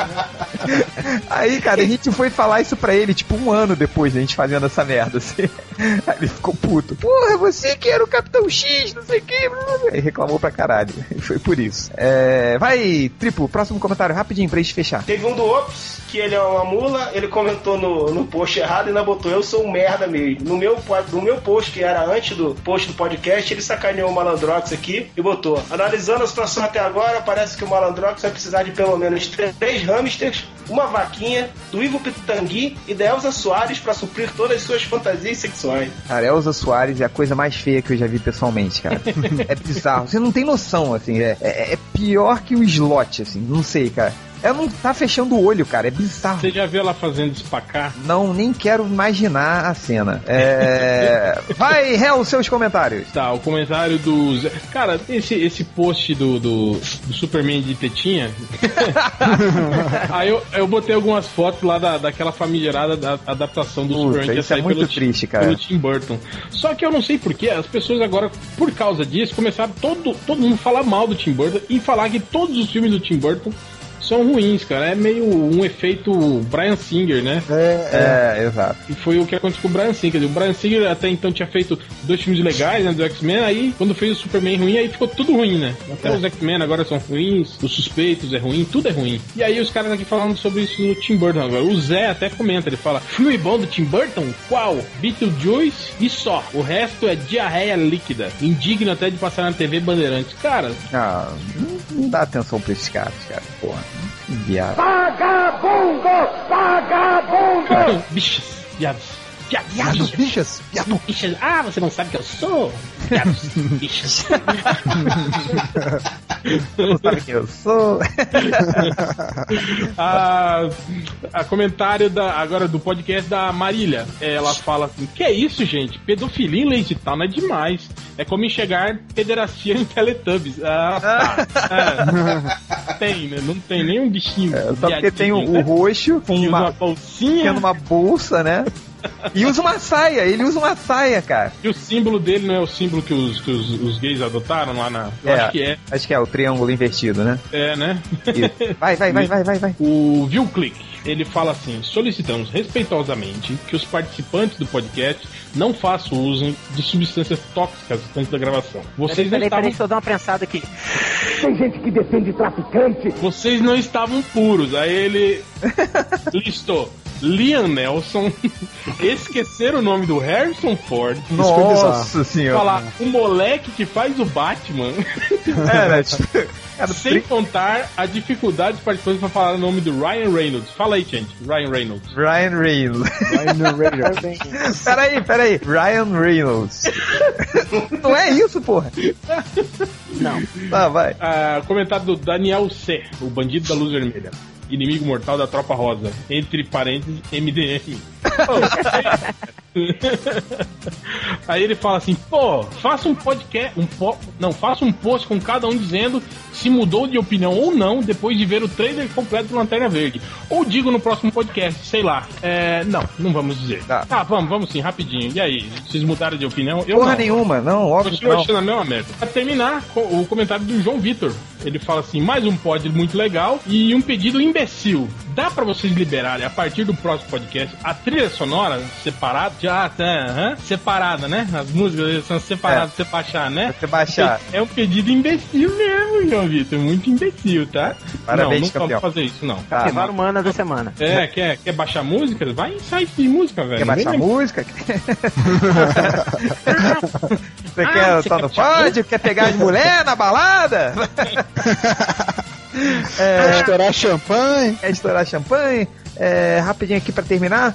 aí, cara, a gente foi falar isso pra ele, tipo, um ano depois da gente fazendo essa merda, assim. Aí ele ficou puto. Porra, você que era o Capitão X, não sei o que. Aí reclamou pra caralho. E foi por isso. É, vai, triplo, próximo comentário, rapidinho pra gente fechar. Teve um do Ops, que ele é uma mula, ele comentou no, no post errado e ainda botou eu sou um merda mesmo. No meu, no meu post, que era antes do post do podcast, ele sacaneou o Malandrox aqui e botou. Analisando a situação até agora, parece que o Malandrox vai precisar de pelo menos três hamsters, uma vaquinha, do Ivo Pitangui e da Elza Soares pra suprir todas as suas fantasias sexuais. Cara, Elza Soares é a coisa mais feia que eu já vi pessoalmente, cara. é bizarro. Você não tem noção, assim. É, é, é pior que o slot, assim. Não sei, cara. Ela não tá fechando o olho, cara. É bizarro. Você já viu ela fazendo espacar? Não, nem quero imaginar a cena. É... Vai, Hel, seus comentários. Tá, o comentário do. Cara, esse, esse post do, do, do Superman de tetinha. Aí eu, eu botei algumas fotos lá da, daquela famigerada da adaptação do Puta, Superman que isso é sair muito pelo, triste, cara. pelo Tim Burton. Só que eu não sei porquê, as pessoas agora, por causa disso, começaram todo, todo mundo falar mal do Tim Burton e falar que todos os filmes do Tim Burton são ruins, cara. É meio um efeito Brian Singer, né? É, é, exato. E foi o que aconteceu com o Brian Singer. O Brian Singer até então tinha feito dois filmes legais, né, do X-Men, aí quando fez o Superman ruim, aí ficou tudo ruim, né? Até os X-Men agora são ruins, os suspeitos é ruim, tudo é ruim. E aí os caras aqui falando sobre isso do Tim Burton agora. O Zé até comenta, ele fala, filme bom do Tim Burton? Qual? Beetlejuice e só. O resto é diarreia líquida. Indigno até de passar na TV Bandeirantes. Cara, Ah, não, não dá atenção pra esses caras, cara. Porra. Viado. Vagabundo! Vagabundo! bichos, viados. Bichos. bichas, viado. Bichos. Ah, você não sabe que eu sou? Viados, bichos. Não sabe quem eu sou. a, a comentário da, agora do podcast da Marília. Ela fala assim: Que é isso, gente? Pedofilia em Lazy Town é demais. É como enxergar pederastia em Teletubbies. Ah, tá. É. Tem, né? Não tem nenhum bichinho. É, só porque tem o, viadinho, o né? roxo com uma, uma bolsinha. tendo uma bolsa, né? E usa uma saia, ele usa uma saia, cara. E o símbolo dele não é o símbolo que os, que os, os gays adotaram lá na. Eu acho que é. Acho que é o triângulo invertido, né? É, né? Isso. Vai, vai, vai, vai, vai, vai. O Viu Click. ele fala assim: solicitamos respeitosamente que os participantes do podcast não façam uso de substâncias tóxicas antes da gravação. Vocês Peraí, não peraí, estavam. peraí, deixa eu dar uma prensada aqui. Tem gente que defende traficante. Vocês não estavam puros. Aí ele listou Liam Nelson, esquecer o nome do Harrison Ford, Nossa senhora. falar o moleque que faz o Batman, Era, tipo, era sem contar a dificuldade dos participantes para falar o nome do Ryan Reynolds. Fala aí, gente. Ryan Reynolds. Ryan Reynolds. peraí, peraí. Ryan Reynolds. Não é isso, porra. Não. Tá, vai. Ah, comentário do Daniel C., o bandido da luz vermelha. Inimigo mortal da tropa rosa. Entre parênteses, MDM. Aí ele fala assim, pô, faça um podcast, um po não, faça um post com cada um dizendo se mudou de opinião ou não depois de ver o trailer completo do Lanterna Verde. Ou digo no próximo podcast, sei lá. É, não, não vamos dizer. Tá. Ah, vamos, vamos sim, rapidinho. E aí, vocês mudaram de opinião? Eu Porra não. nenhuma, não, óbvio não. achando a mesma merda. Pra terminar, o comentário do João Vitor. Ele fala assim: mais um pod muito legal e um pedido imbecil. Dá pra vocês liberarem a partir do próximo podcast a trilha sonora separada? Já tá, aham, separada, né? As músicas são separadas pra você baixar, né? Você baixar. É um pedido imbecil mesmo, João Vitor. Muito imbecil, tá? Parabéns, não, não campeão. fazer isso, não. Tá, Ativar humana da semana. É, quer, quer baixar músicas? Vai em site de música, velho. Quer baixar música? Você Ah, quer você estar quer no pódio? Quer pegar as mulheres na balada? Vai estourar champanhe. Quer estourar champanhe? É, rapidinho aqui pra terminar.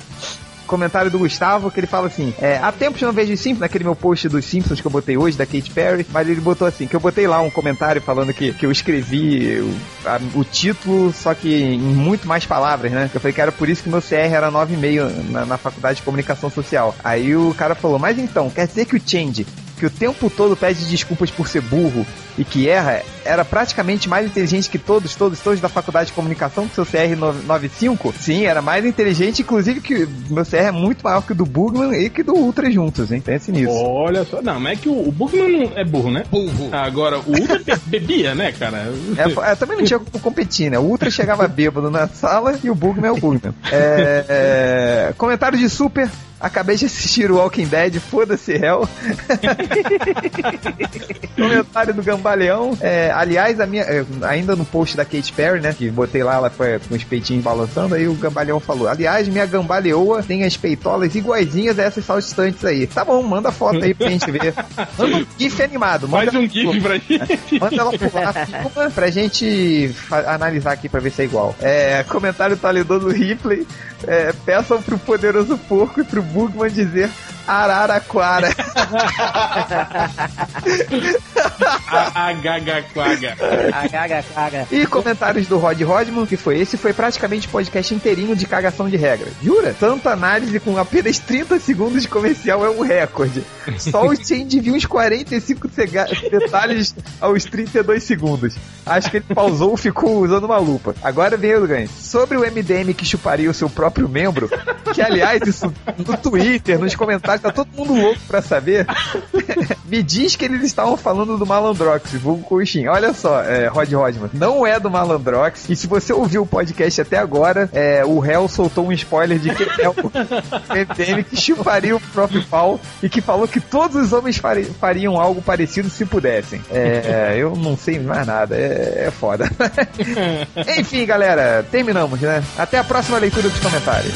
Comentário do Gustavo, que ele fala assim: é, Há tempos eu não vejo os Simpsons, naquele meu post dos Simpsons que eu botei hoje, da Katy Perry, mas ele botou assim: que eu botei lá um comentário falando que, que eu escrevi o, a- o título, só que em muito mais palavras, né? Eu falei que era por isso que meu CR era 9,5 na, na faculdade de comunicação social. Aí o cara falou: Mas então, quer dizer que o Change, que o tempo todo pede desculpas por ser burro e que erra, era praticamente mais inteligente que todos, todos, todos da faculdade de comunicação, com seu CR 95? Sim, era mais inteligente, inclusive que meu CR é muito maior que o do Bugman e que do Ultra juntos, hein? Pense nisso. Olha só, não, mas é que o, o Bugman não é burro, né? Burro. Agora, o Ultra be- bebia, né, cara? É, é, também não tinha como competir, né? O Ultra chegava bêbado na sala e o Bugman é o Bugman. É, é, comentário de Super. Acabei de assistir o Walking Dead, foda-se Hell. Comentário do Gambaleão. É, aliás, a minha, é, ainda no post da Kate Perry, né? Que botei lá, ela foi com os peitinhos balançando. Aí o Gambaleão falou: Aliás, minha gambaleoa tem as peitolas iguaizinhas a essas saltitantes aí. Tá bom, manda foto aí pra gente ver. Manda um GIF animado. Manda Faz um GIF pra gente. Manda ela pular filma pra gente analisar aqui pra ver se é igual. É, comentário taledor do Ripley. É, peçam pro poderoso porco e pro Bugman dizer Araraquara. A, a gaga quaga. A gaga caga. E comentários do Rod Rodman, que foi esse, foi praticamente podcast inteirinho de cagação de regra. Jura? Tanta análise com apenas 30 segundos de comercial é um recorde. Só o Change viu uns 45 cega- detalhes aos 32 segundos. Acho que ele pausou e ficou usando uma lupa. Agora vem o ganho. Sobre o MDM que chuparia o seu próprio membro, que aliás, isso no Twitter, nos comentários, tá todo mundo louco pra saber. Me diz que eles estavam falando do Malandrox, vulgo coxinha. Olha só, é, Rod Rodman, não é do Malandrox. E se você ouviu o podcast até agora, é, o Hell soltou um spoiler de que é o MDM que chuparia o próprio pau e que falou que todos os homens fari- fariam algo parecido se pudessem. É, eu não sei mais nada, é, é foda. Enfim, galera, terminamos, né? Até a próxima leitura dos comentários.